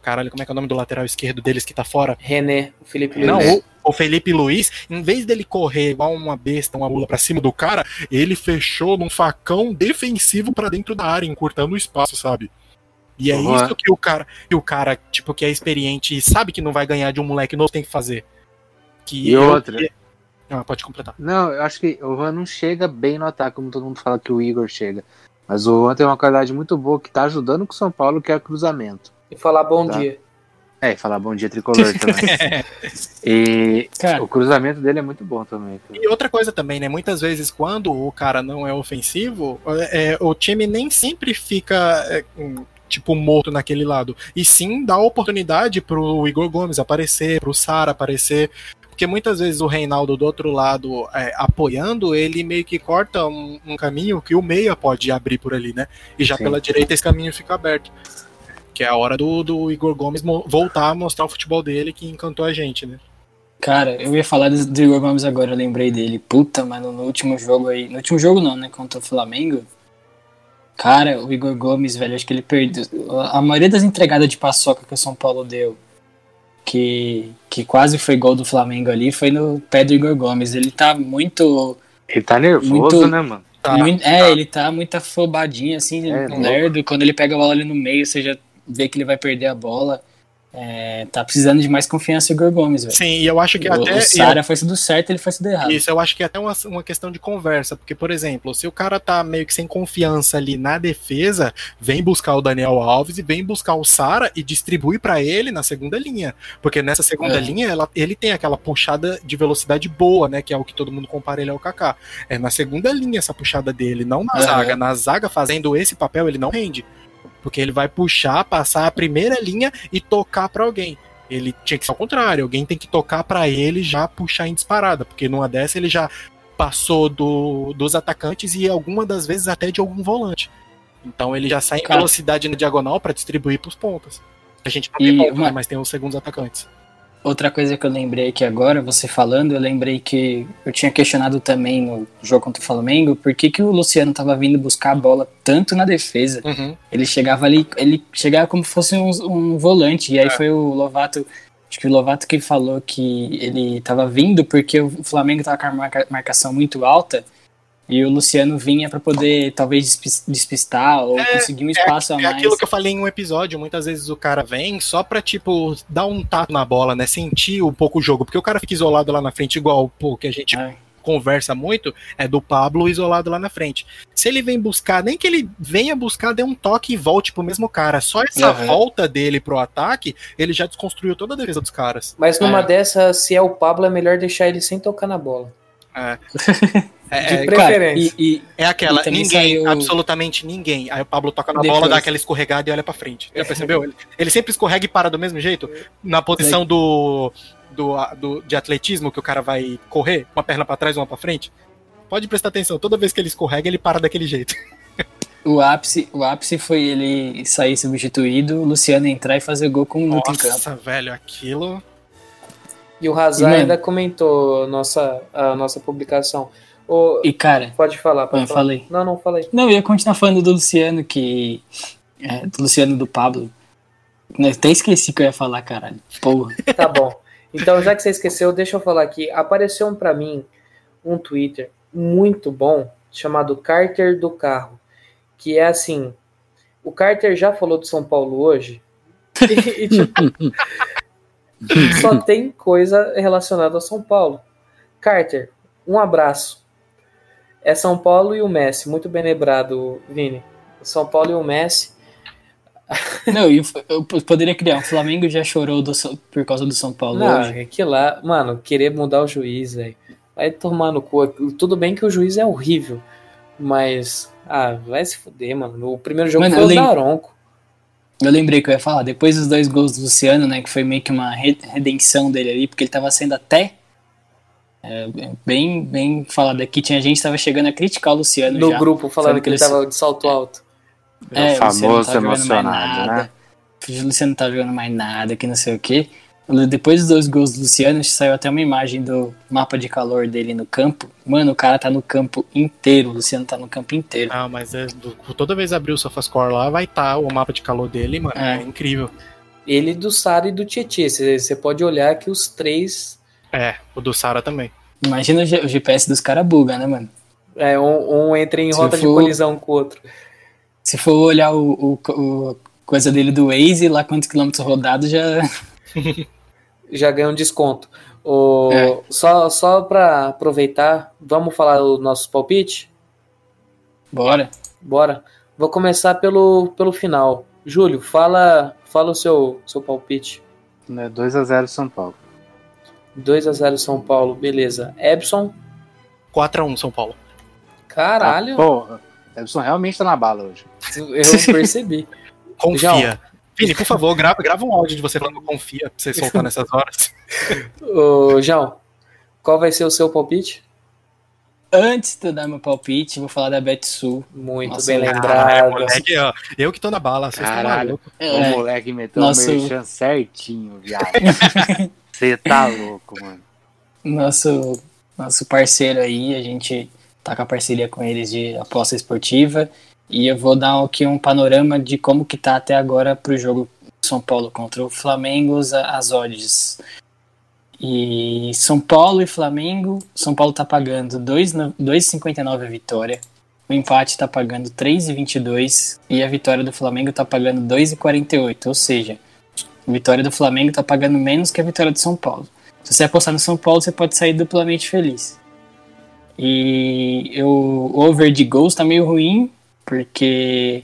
Caralho, como é que é o nome do lateral esquerdo deles que tá fora? René, o Felipe Luiz. Não, o, o Felipe Luiz, em vez dele correr igual uma besta, uma mula pra cima do cara, ele fechou num facão defensivo pra dentro da área, encurtando o espaço, sabe? E é Uhum. isso que o cara, que o cara, tipo, que é experiente e sabe que não vai ganhar de um moleque novo tem que fazer. Que E eu- outra? Ah, pode completar. Não, eu acho que o Juan não chega bem no ataque, como todo mundo fala que o Igor chega. Mas o Juan tem uma qualidade muito boa que tá ajudando com o São Paulo, que é o cruzamento. E falar bom Tá. dia. É, e falar bom dia tricolor também. e Cara, o cruzamento dele é muito bom também. E outra coisa também, né? Muitas vezes, quando o cara não é ofensivo, é, é, o time nem sempre fica. é, Tipo, morto naquele lado. E sim dá oportunidade pro Igor Gomes aparecer, pro Sara aparecer. Porque muitas vezes o Reinaldo do outro lado é, apoiando, ele meio que corta um, um caminho que o meia pode abrir por ali, né? E já Sim. pela direita esse caminho fica aberto. Que é a hora do, do Igor Gomes voltar a mostrar o futebol dele que encantou a gente, né? cara, eu ia falar do do Igor Gomes agora, eu lembrei dele. Puta, mano, no último jogo aí. No último jogo não, né? Contra o Flamengo. Cara, o Igor Gomes, velho, acho que ele perdeu. A maioria das entregadas de paçoca que o São Paulo deu, que, que quase foi gol do Flamengo ali, foi no pé do Igor Gomes. Ele tá muito. Ele tá nervoso, Muito- né, mano? Tá, muito- é, ele tá muito afobadinho, assim, É, lerdo. Quando ele pega a bola ali no meio, você já vê que ele vai perder a bola. É, tá precisando de mais confiança o Igor Gomes, velho. Sim, e eu acho que O, até. o Sara faz tudo certo, ele faz tudo errado. Isso, eu acho que é até uma, uma questão de conversa, porque, por exemplo, se o cara tá meio que sem confiança ali na defesa, vem buscar o Daniel Alves e vem buscar o Sara e distribui pra ele na segunda linha. Porque nessa segunda É. linha, ela- ele tem aquela puxada de velocidade boa, né? Que é o que todo mundo compara ele ao Kaká. É na segunda linha essa puxada dele, não na Aham. zaga. Na zaga, fazendo esse papel, ele não rende. Porque ele vai puxar, passar a primeira linha e tocar pra alguém. Ele tinha que ser ao contrário, alguém tem que tocar pra ele e já puxar em disparada, porque numa dessa ele já passou do, dos atacantes e alguma das vezes até de algum volante. Então ele já sai em velocidade na diagonal pra distribuir pros pontas. A gente não E tem ponta, uma- né, mas tem os segundos atacantes. Outra coisa que eu lembrei aqui agora, você falando, eu lembrei que eu tinha questionado também no jogo contra o Flamengo, por que, que o Luciano tava vindo buscar a bola tanto na defesa. Uhum. Ele chegava ali, ele chegava como se fosse um, um volante, e aí É. foi o Lovato, acho que o Lovato que falou que ele tava vindo porque o Flamengo tava com a marca- marcação muito alta, e o Luciano vinha pra poder talvez despis- despistar ou É, conseguir um espaço a É mais. aquilo que eu falei em um episódio, muitas vezes o cara vem só pra, tipo, dar um tato na bola, né? Sentir um pouco o jogo. Porque o cara fica isolado lá na frente, igual pô, que a gente É. conversa muito, é do Pablo isolado lá na frente. Se ele vem buscar, nem que ele venha buscar, dê um toque e volte pro mesmo cara. Só essa Uhum. volta dele pro ataque, ele já desconstruiu toda a defesa dos caras. Mas numa É. dessas, se é o Pablo, é melhor deixar ele sem tocar na bola. É, De é, pre- Cara, preferência. e- e, é aquela, E ninguém, saiu- absolutamente ninguém. Aí o Pablo toca na Depois. bola, dá aquela escorregada e olha pra frente. Já percebeu? Ele, ele sempre escorrega e para do mesmo jeito. Na posição do, do, do- de atletismo, que o cara vai correr, uma perna pra trás, uma pra frente. Pode prestar atenção, toda vez que ele escorrega, ele para daquele jeito. O ápice, o ápice foi ele sair substituído, o Luciano entrar e fazer gol com um minuto em campo. Nossa, velho, aquilo. E o Hazard E, mano- ainda comentou nossa, a nossa publicação. E cara, pode falar, pode eu falar. falei. Não, não falei. Não, eu ia continuar falando do Luciano, que. é, do Luciano do Pablo. Eu até esqueci que eu ia falar, caralho. Porra. Tá bom. Então, já que você esqueceu, deixa eu falar aqui. Apareceu pra mim um Twitter muito bom chamado Carter do Carro. Que é assim: o Carter já falou do São Paulo hoje. E, e, tipo, só tem coisa relacionada ao São Paulo. Carter, um abraço. É São Paulo e o Messi. Muito bem lembrado, Vini. São Paulo e o Messi. Não, e eu poderia criar. O Flamengo já chorou do por causa do São Paulo Não, hoje. é que lá, mano, querer mudar o juiz, velho. Vai tomar no cu. Tudo bem que o juiz é horrível, mas. Ah, vai se fuder, mano. O primeiro jogo Mano, foi eu o lem- Daronco. Eu lembrei que eu ia falar, depois dos dois gols do Luciano, né, que foi meio que uma re- redenção dele ali, porque ele tava sendo até é, bem, bem falado aqui, tinha gente que tava chegando a criticar o Luciano No já. grupo falando que ele que ele- tava de salto alto. É o Luciano não famoso tá jogando mais emocionado, nada. né? O Luciano não tá jogando mais nada, que não sei o quê. Depois dos dois gols do Luciano, saiu até uma imagem do mapa de calor dele no campo. Mano, o cara tá no campo inteiro. O Luciano tá no campo inteiro. Ah, mas é, toda vez abrir o SofaScore lá, vai estar o mapa de calor dele, mano. É, É. incrível. Ele do Sara e do Tietê. Você pode olhar que os três. É, o do Sara também. Imagina o, GPS dos caras buga, né, mano? É, um, um entra em Se rota de for- colisão com o outro. Se for olhar o, o- o- coisa dele do Waze, lá quantos quilômetros rodados já. Já ganha um desconto. O, É. Só, só pra aproveitar, vamos falar o nosso palpite? Bora. Bora. Vou começar pelo, pelo final. Júlio, fala, fala o seu, seu palpite. Né, 2x0 São Paulo. 2 a 0 São Paulo, beleza. Ebson, 4x1 São Paulo. caralho, Ah, porra, Edson realmente tá na bala hoje. eu percebi. Confia. João. Vini, por favor, grava, grava um áudio de você falando confia pra você soltar nessas horas. Ô, João, qual vai ser o seu palpite? Antes de eu dar meu palpite, vou falar da Betsul. Muito Nossa, bem lembrado. moleque, ó, eu que tô na bala, vocês estão Caralho. malucos. O É, moleque meteu nosso- o merchan certinho, viado. Você tá louco, mano. nosso, nosso parceiro aí, a gente tá com a parceria com eles de aposta esportiva. E eu vou dar aqui um panorama de como que tá até agora pro jogo São Paulo contra o Flamengo, as- odds. E São Paulo e Flamengo, São Paulo tá pagando 2 no- 2,59 a vitória. O empate tá pagando 3,22 e a vitória do Flamengo tá pagando 2,48, ou seja, vitória do Flamengo tá pagando menos que a vitória do São Paulo. Se você apostar no São Paulo, você pode sair duplamente feliz. E eu, o over de gols tá meio ruim, porque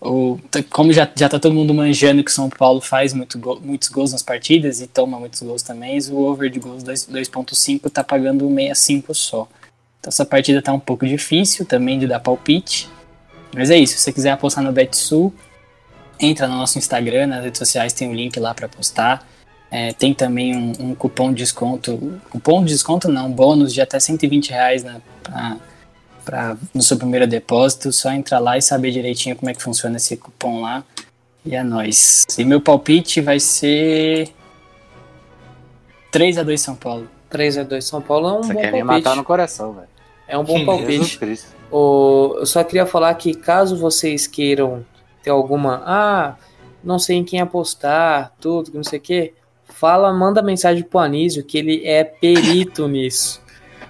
o, como já, já tá todo mundo manjando que o São Paulo faz muito gol- muitos gols nas partidas e toma muitos gols também, o over de gols 2 2.5 tá pagando 65 só. Então essa partida tá um pouco difícil também de dar palpite. Mas é isso, se você quiser apostar no BetSul, entra no nosso Instagram, nas redes sociais tem o link lá para apostar. É, tem também um, um cupom de desconto, cupom de desconto não, bônus de até 120 reais na, pra, pra- no seu primeiro depósito. Só entrar lá e saber direitinho como é que funciona esse cupom lá. E é nóis. E meu palpite vai ser 3 a 2 São Paulo. 3x2 São Paulo é um Você bom quer me palpite. matar no coração, velho. É um bom Jesus palpite. O- eu só queria falar que caso vocês queiram ter alguma. Ah, não sei em quem apostar, tudo, não sei o quê. Fala, manda mensagem pro Anísio que ele é perito nisso.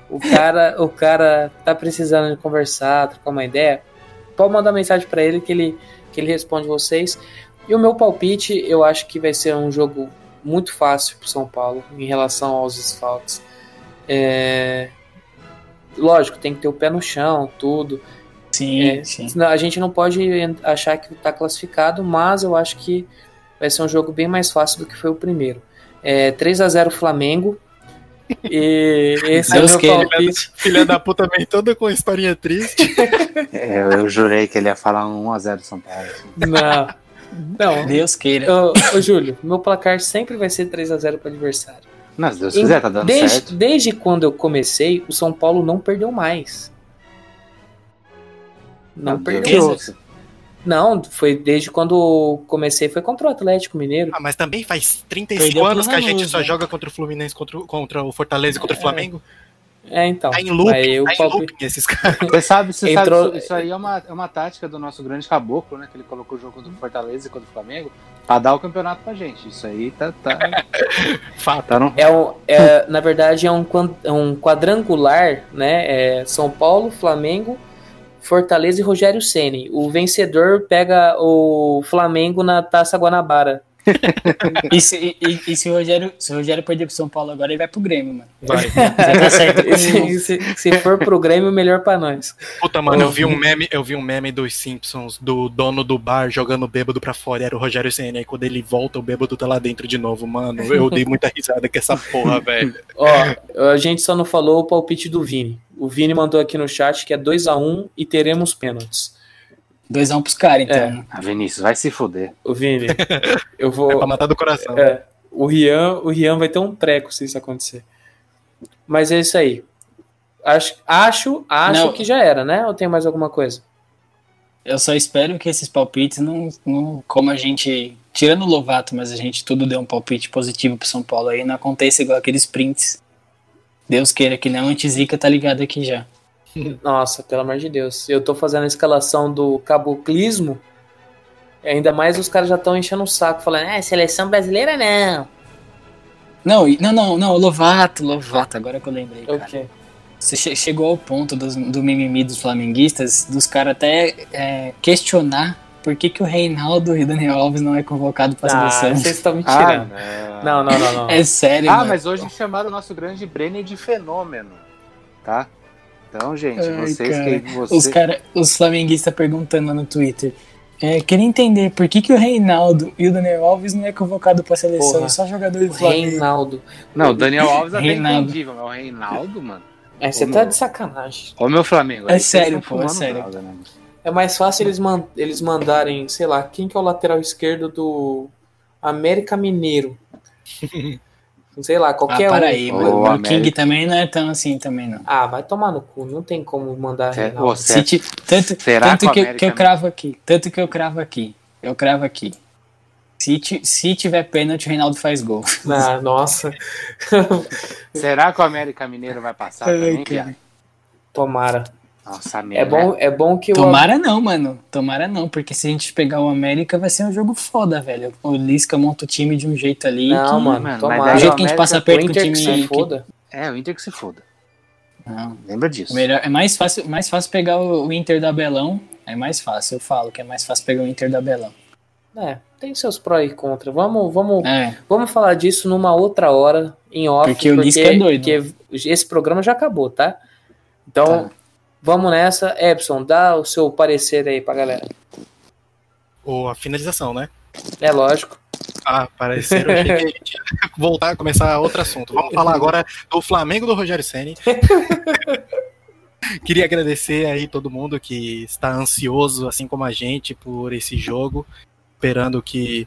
O cara, o cara tá precisando de conversar, trocar uma ideia. Pode mandar mensagem pra ele que ele, que ele responde vocês. E o meu palpite, eu acho que vai ser um jogo muito fácil pro São Paulo em relação aos desfalques. É, Lógico, tem que ter o pé no chão, tudo. Sim, É, sim. A gente não pode achar que está classificado, mas eu acho que vai ser um jogo bem mais fácil do que foi o primeiro. É 3 a 0 Flamengo. E esse Deus é o meu queira. palpite. Filha da puta também, toda com historinha triste. É, Eu, eu jurei que ele ia falar um 1x0 São Paulo. Não. Não. Deus queira. Ô, ô, Júlio, meu placar sempre vai ser 3 a 0 para o adversário. Se Deus quiser, tá dando desde, certo. desde quando eu comecei, o São Paulo não perdeu mais. Não perdeu. Não, foi desde quando comecei, foi contra o Atlético Mineiro. Ah, mas também faz 35 Perdeu anos que a gente só né? joga contra o Fluminense, contra, o- contra o Fortaleza e contra o Flamengo. É, então. Tá em looping, Aí o tá em looping esses caras. Você sabe, você Entrou- sabe, isso- aí é uma, é uma tática do nosso grande caboclo, né? Que ele colocou o jogo contra o Fortaleza e contra o Flamengo pra dar o campeonato pra gente. Isso aí tá, tá, Fato. tá no... É um, é, na verdade, é um, é um quadrangular, né? É São Paulo, Flamengo, Fortaleza e Rogério Ceni. O vencedor pega o Flamengo na Taça Guanabara. E se, e, e se o Rogério, se o Rogério perder pro São Paulo agora, ele vai pro Grêmio, mano. Vai. Tá certo. E se, se- se for pro Grêmio, melhor pra nós. Puta, mano, eu vi um meme, eu vi um meme dos Simpsons do dono do bar jogando o bêbado pra fora, era o Rogério Senna, aí quando ele volta, o bêbado tá lá dentro de novo, mano. Eu dei muita risada com essa porra, velho. Ó, a gente só não falou o palpite do Vini. O Vini mandou aqui no chat que é 2 a 1 e teremos pênaltis. 2x1 pros caras, então. É. né? Ah, Vinícius, vai se fuder. O Vini, eu É pra vou. matar do coração. É, o Rian, o Rian vai ter um treco se isso acontecer. Mas é isso aí. Acho, acho, acho Não. que já era, né? Ou tem mais alguma coisa? Eu só espero que esses palpites não, não. Como a gente. Tirando o Lovato, mas a gente tudo deu um palpite positivo pro São Paulo aí, não aconteça igual aqueles prints. Deus queira que não, anti-zica tá ligado aqui já. Nossa, pelo amor de Deus. Eu tô fazendo a escalação do caboclismo. e Ainda mais os caras já estão enchendo o saco, falando, é, seleção brasileira não. Não, não, não, não, Lovato, Lovato, agora que eu lembrei, cara. Você che- chegou ao ponto dos- do mimimi dos flamenguistas, dos caras até é, questionar por que, que o Reinaldo e o Daniel Alves não é convocado pra Ah, seleção. vocês estão me Ah, tirando. não, não, não, não. É sério, Ah, mano. mas hoje chamaram o nosso grande Brenner de fenômeno, tá? Então, gente, Ai, vocês cara. que... Você... Os, cara, os flamenguistas perguntando lá no Twitter. É, queria entender por que, que o Reinaldo e o Daniel Alves não é convocado pra seleção, Porra. é só jogador do Flamengo. Reinaldo. Não, o Daniel Alves até Reinaldo. entendível, mas o Reinaldo, mano... É, você tá meu. de sacanagem. Ô, meu Flamengo. É sério, pô, é sério. droga, né? É mais fácil eles, man eles mandarem, sei lá, quem que é o lateral esquerdo do América Mineiro? sei lá, Ah, qualquer para um. aí. O América. King também não é tão assim também, não. Ah, vai tomar no cu, não tem como mandar Cê- ti- tanto Será tanto que o que, eu cravo aqui. Tanto que eu cravo aqui. Eu cravo aqui. Se, ti- se tiver pênalti, o Reinaldo faz gol. Ah, nossa, Será que o América Mineiro vai passar Ai, também, tomara. Nossa, É merda. bom, é bom que o Tomara não, mano. Tomara não, porque se a gente pegar o América vai ser um jogo foda, velho. O Lisca monta o time de um jeito ali. Não, que- mano, mano, mas tomara. o jeito que a gente passa perto com o Inter que time. se que- foda. É, o Inter que se foda. Não. Lembra disso. Melhor, é mais fácil, mais fácil pegar o Inter da Belão. É mais fácil, eu falo que é mais fácil pegar o Inter da Belão. É, tem seus pró e contra. Vamos, vamos, É, vamos falar disso numa outra hora, em off. Porque o Lisca é doido, Porque esse programa já acabou, tá? Então, Tá. Vamos nessa. Epson, dá o seu parecer aí pra galera. Ou a finalização, né? É lógico. Ah, parecer eu achei que a gente ia voltar a começar outro assunto. Vamos falar agora do Flamengo do Rogério Ceni. Queria agradecer aí todo mundo que está ansioso, assim como a gente, por esse jogo, esperando que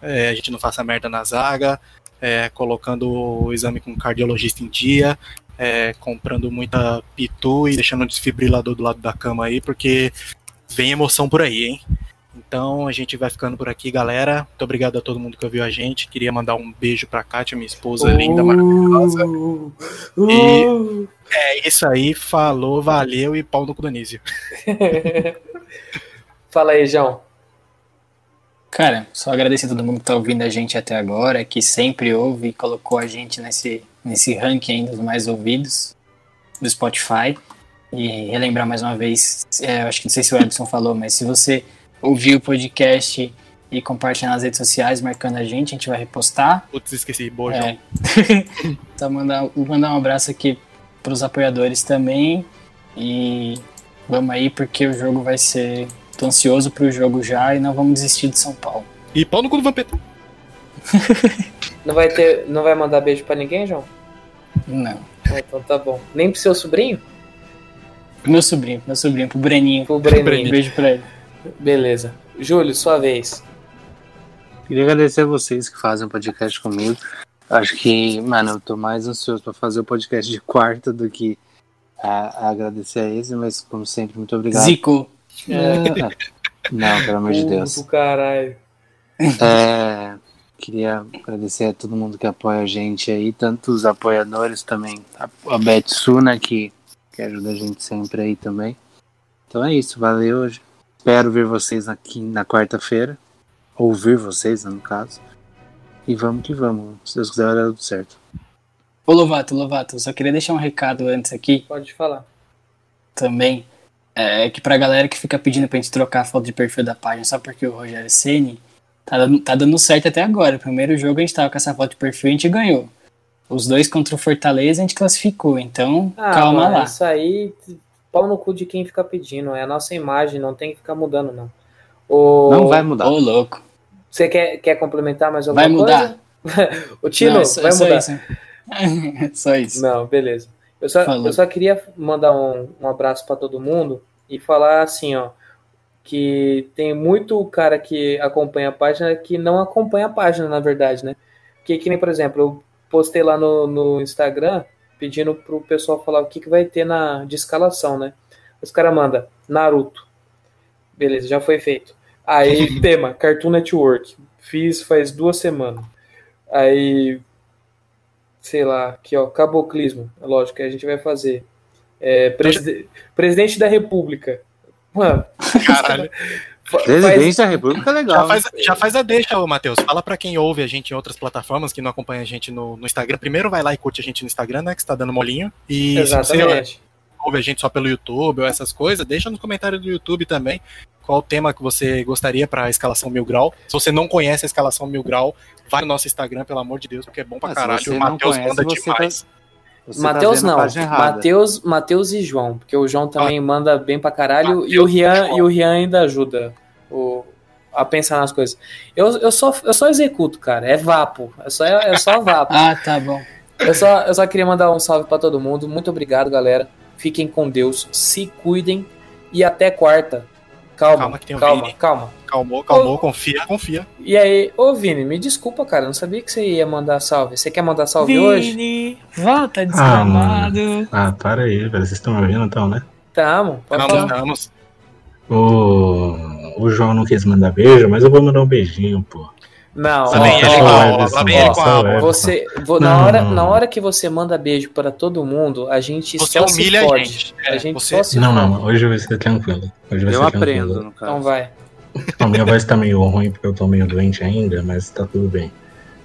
é, a gente não faça merda na zaga, é, colocando o exame com o cardiologista em dia, é, comprando muita pitu e deixando o desfibrilador do lado da cama aí, porque vem emoção por aí, hein? Então a gente vai ficando por aqui, galera. Muito obrigado a todo mundo que ouviu a gente. Queria mandar um beijo pra Kátia, minha esposa linda, maravilhosa. Uh. É isso aí, falou, valeu e pau no cu do. Fala aí, João. Cara, só agradecer a todo mundo que tá ouvindo a gente até agora, que sempre ouve e colocou a gente nesse, nesse ranking aí dos mais ouvidos do Spotify. E relembrar mais uma vez, é, acho que não sei se o Edson falou, mas se você ouvir o podcast e compartilhar nas redes sociais, marcando a gente, a gente vai repostar. Putz, esqueci. Boa. É. então mandar, mandar um abraço aqui pros apoiadores também. E vamos aí porque o jogo vai ser. Tô ansioso pro jogo já e não vamos desistir de São Paulo. E pau no cu do Vampeta. Não vai ter, não vai mandar beijo pra ninguém, João? Não. Ah, Então tá bom. Nem pro seu sobrinho? Pro meu sobrinho, meu sobrinho, pro Breninho. Pro Um Breninho. beijo pra ele. Beleza. Júlio, sua vez. Queria agradecer a vocês que fazem o podcast comigo. Acho que, mano, eu tô mais ansioso pra fazer o podcast de quarta do que a, a agradecer a esse, mas como sempre, muito obrigado. Zico. Não, pelo amor de Deus. do caralho. É, queria agradecer a todo mundo que apoia a gente aí, tanto os apoiadores também, a, a Betsu, né, que, que ajuda a gente sempre aí também. Então é isso, valeu hoje. Espero ver vocês aqui na quarta-feira. Ouvir vocês, no caso. E vamos que vamos. Se Deus quiser, vai dar tudo certo. Ô Lovato, Lovato, só queria deixar um recado antes aqui Pode falar. também. É que pra galera que fica pedindo pra gente trocar a foto de perfil da página só porque o Rogério Ceni tá dando, tá dando certo até agora. O primeiro jogo a gente tava com essa foto de perfil e a gente ganhou. Os dois contra o Fortaleza a gente classificou, então Ah, calma mano, lá. Isso aí, pau no cu de quem fica pedindo. É a nossa imagem, não tem que ficar mudando, não. O... Não vai mudar. Ô louco. Você quer, quer complementar mais alguma Vai mudar. coisa? o Tino, Não, é só, vai é só mudar. isso. só isso. Não, beleza. Eu só, Falou. eu só queria mandar um, um abraço para todo mundo e falar assim, ó, que tem muito cara que acompanha a página que não acompanha a página, na verdade, né? Que, que nem, por exemplo, eu postei lá no, no Instagram pedindo pro pessoal falar o que, que vai ter na de escalação, né? Os caras mandam Naruto. Beleza, já foi feito. Aí, tema, Cartoon Network. Fiz faz duas semanas. Aí, sei lá, aqui ó, caboclismo, é lógico que a gente vai fazer. É, preside- Presidente da República. Mano, Caralho. Presidente da República é legal. Já faz, já faz a deixa, ô Matheus. Fala pra quem ouve a gente em outras plataformas, que não acompanha a gente no, no Instagram. Primeiro vai lá e curte a gente no Instagram, né? Que está dando molinho. E se você Exatamente. Ouve a gente só pelo YouTube ou essas coisas, deixa nos comentários do YouTube também qual o tema que você gostaria pra escalação mil grau. Se você não conhece a escalação mil grau, vai no nosso Instagram, pelo amor de Deus, porque é bom pra Ah, se caralho. O não Matheus manda você tá- demais. Tá Matheus a não. Matheus, Matheus e João, porque o João também manda bem pra caralho Matheus e o Rian e e o Rian ainda ajuda o, a pensar nas coisas. Eu, eu, só, eu só executo, cara, é vapo, é só, é só vapo. Ah, tá bom. Eu só, eu só queria mandar um salve pra todo mundo, muito obrigado, galera. Fiquem com Deus, se cuidem e até quarta. Calma, Calma que tem o calma, Vini. calma. Calmou, calmou, confia, confia. E aí, ô Vini, me desculpa, cara, eu não sabia que você ia mandar salve. Você quer mandar salve hoje? Vini, volta Ah, desgramado. Ah, para aí, velho. Vocês estão me ouvindo então, né? Tamo, pode Não, falar. não estamos. O, o João não quis mandar beijo, mas eu vou mandar um beijinho, pô. Não, vem ó, ele com a ele com a alma. Você, vo- na, hora, na hora que você manda beijo para todo mundo, a gente Você só humilha se a fode. gente. A É, gente você- só se Não, não, hoje vai ser tranquilo. Hoje vai Eu ser aprendo, tranquilo. no caso. Então vai. A minha voz tá meio ruim porque eu tô meio doente ainda, mas tá tudo bem.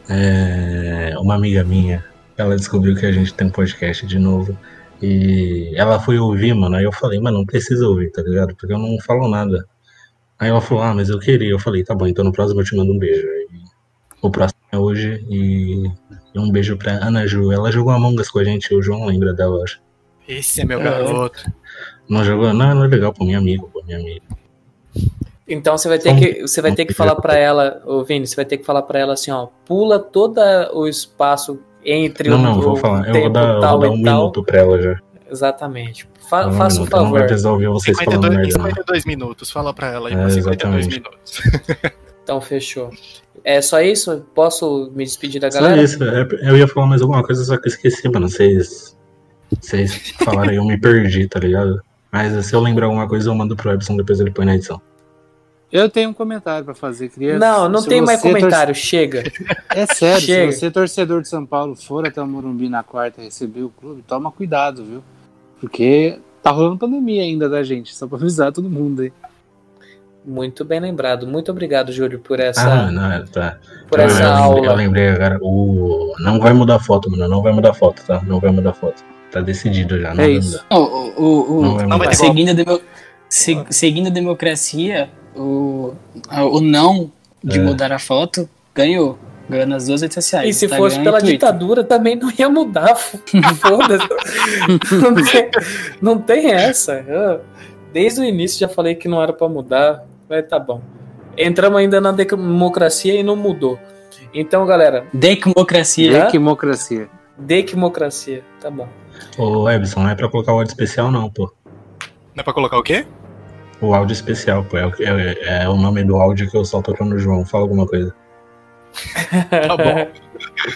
É, uma amiga minha, ela descobriu que a gente tem um podcast de novo. E ela foi ouvir, mano. Aí eu falei, mano, não precisa ouvir, tá ligado? Porque eu não falo nada. Aí ela falou, ah, mas eu queria. Eu falei, tá bom, então no próximo eu te mando um beijo. O próximo é hoje e, e um beijo pra Ana Ju. Ela jogou Among Us com a gente, o João lembra dela, eu acho. Esse é meu garoto. Não jogou? Não, não é legal, pô, minha amiga, pô, minha amiga. Então você vai ter um- que, você vai ter que falar pra ela, ô Vini, você vai ter que falar pra ela assim, ó, pula todo o espaço entre Não, o, não, o vou falar. Eu tempo vou dar, vou dar e um tal. minuto pra ela já. Exatamente. Fa Um faça um Ela não vai favor. precisar ouvir vocês falando 52, merda, não. 52 minutos. Fala pra ela aí É, por 52 exatamente. minutos. Então fechou. É só isso? Posso me despedir da Só galera? isso. é, Eu ia falar mais alguma coisa, só que eu esqueci, mano. Vocês. Vocês falaram aí, eu me perdi, tá ligado? Mas se eu lembrar alguma coisa, eu mando pro Epson, depois ele põe na edição. Eu tenho um comentário pra fazer. Queria, Não, não se tem mais comentário, chega. É sério, Chega. se você torcedor de São Paulo for até o Morumbi na quarta receber o clube, toma cuidado, viu? Porque tá rolando pandemia ainda da gente, só pra avisar todo mundo aí. Muito bem lembrado. Muito obrigado, Júlio, por Ah, essa, não, é, tá. por eu, essa eu lembrei, eu aula. lembrei agora. O... Não vai mudar a foto, mano. Não vai mudar a foto, tá? Não vai mudar a foto. Tá decidido já. Não É vai isso. mudar. O, o, o- Não vai Não mudar. seguindo, a demo- se- seguindo a democracia, o, o não de É. mudar a foto ganhou. Ganhou nas duas redes sociais. E se Instagram fosse pela ditadura, também não ia mudar. Foda-se. não, tem, não tem essa. Eu, desde o início já falei que não era pra mudar. Mas tá bom. Entramos ainda na democracia e não mudou. Então, galera, Democracia. Democracia. democracia. Tá bom. Ô, Ebson, não é pra colocar o áudio especial, não, pô. Não é pra colocar o quê? O áudio especial, pô. É, o- é- é o nome do áudio que eu solto no João. Fala alguma coisa. Tá bom.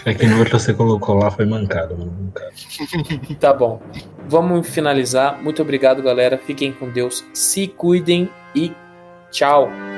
É que no outro você colocou lá foi mancado, mano. Mancado. Tá bom. Vamos finalizar. Muito obrigado, galera. Fiquem com Deus. Se cuidem e tchau.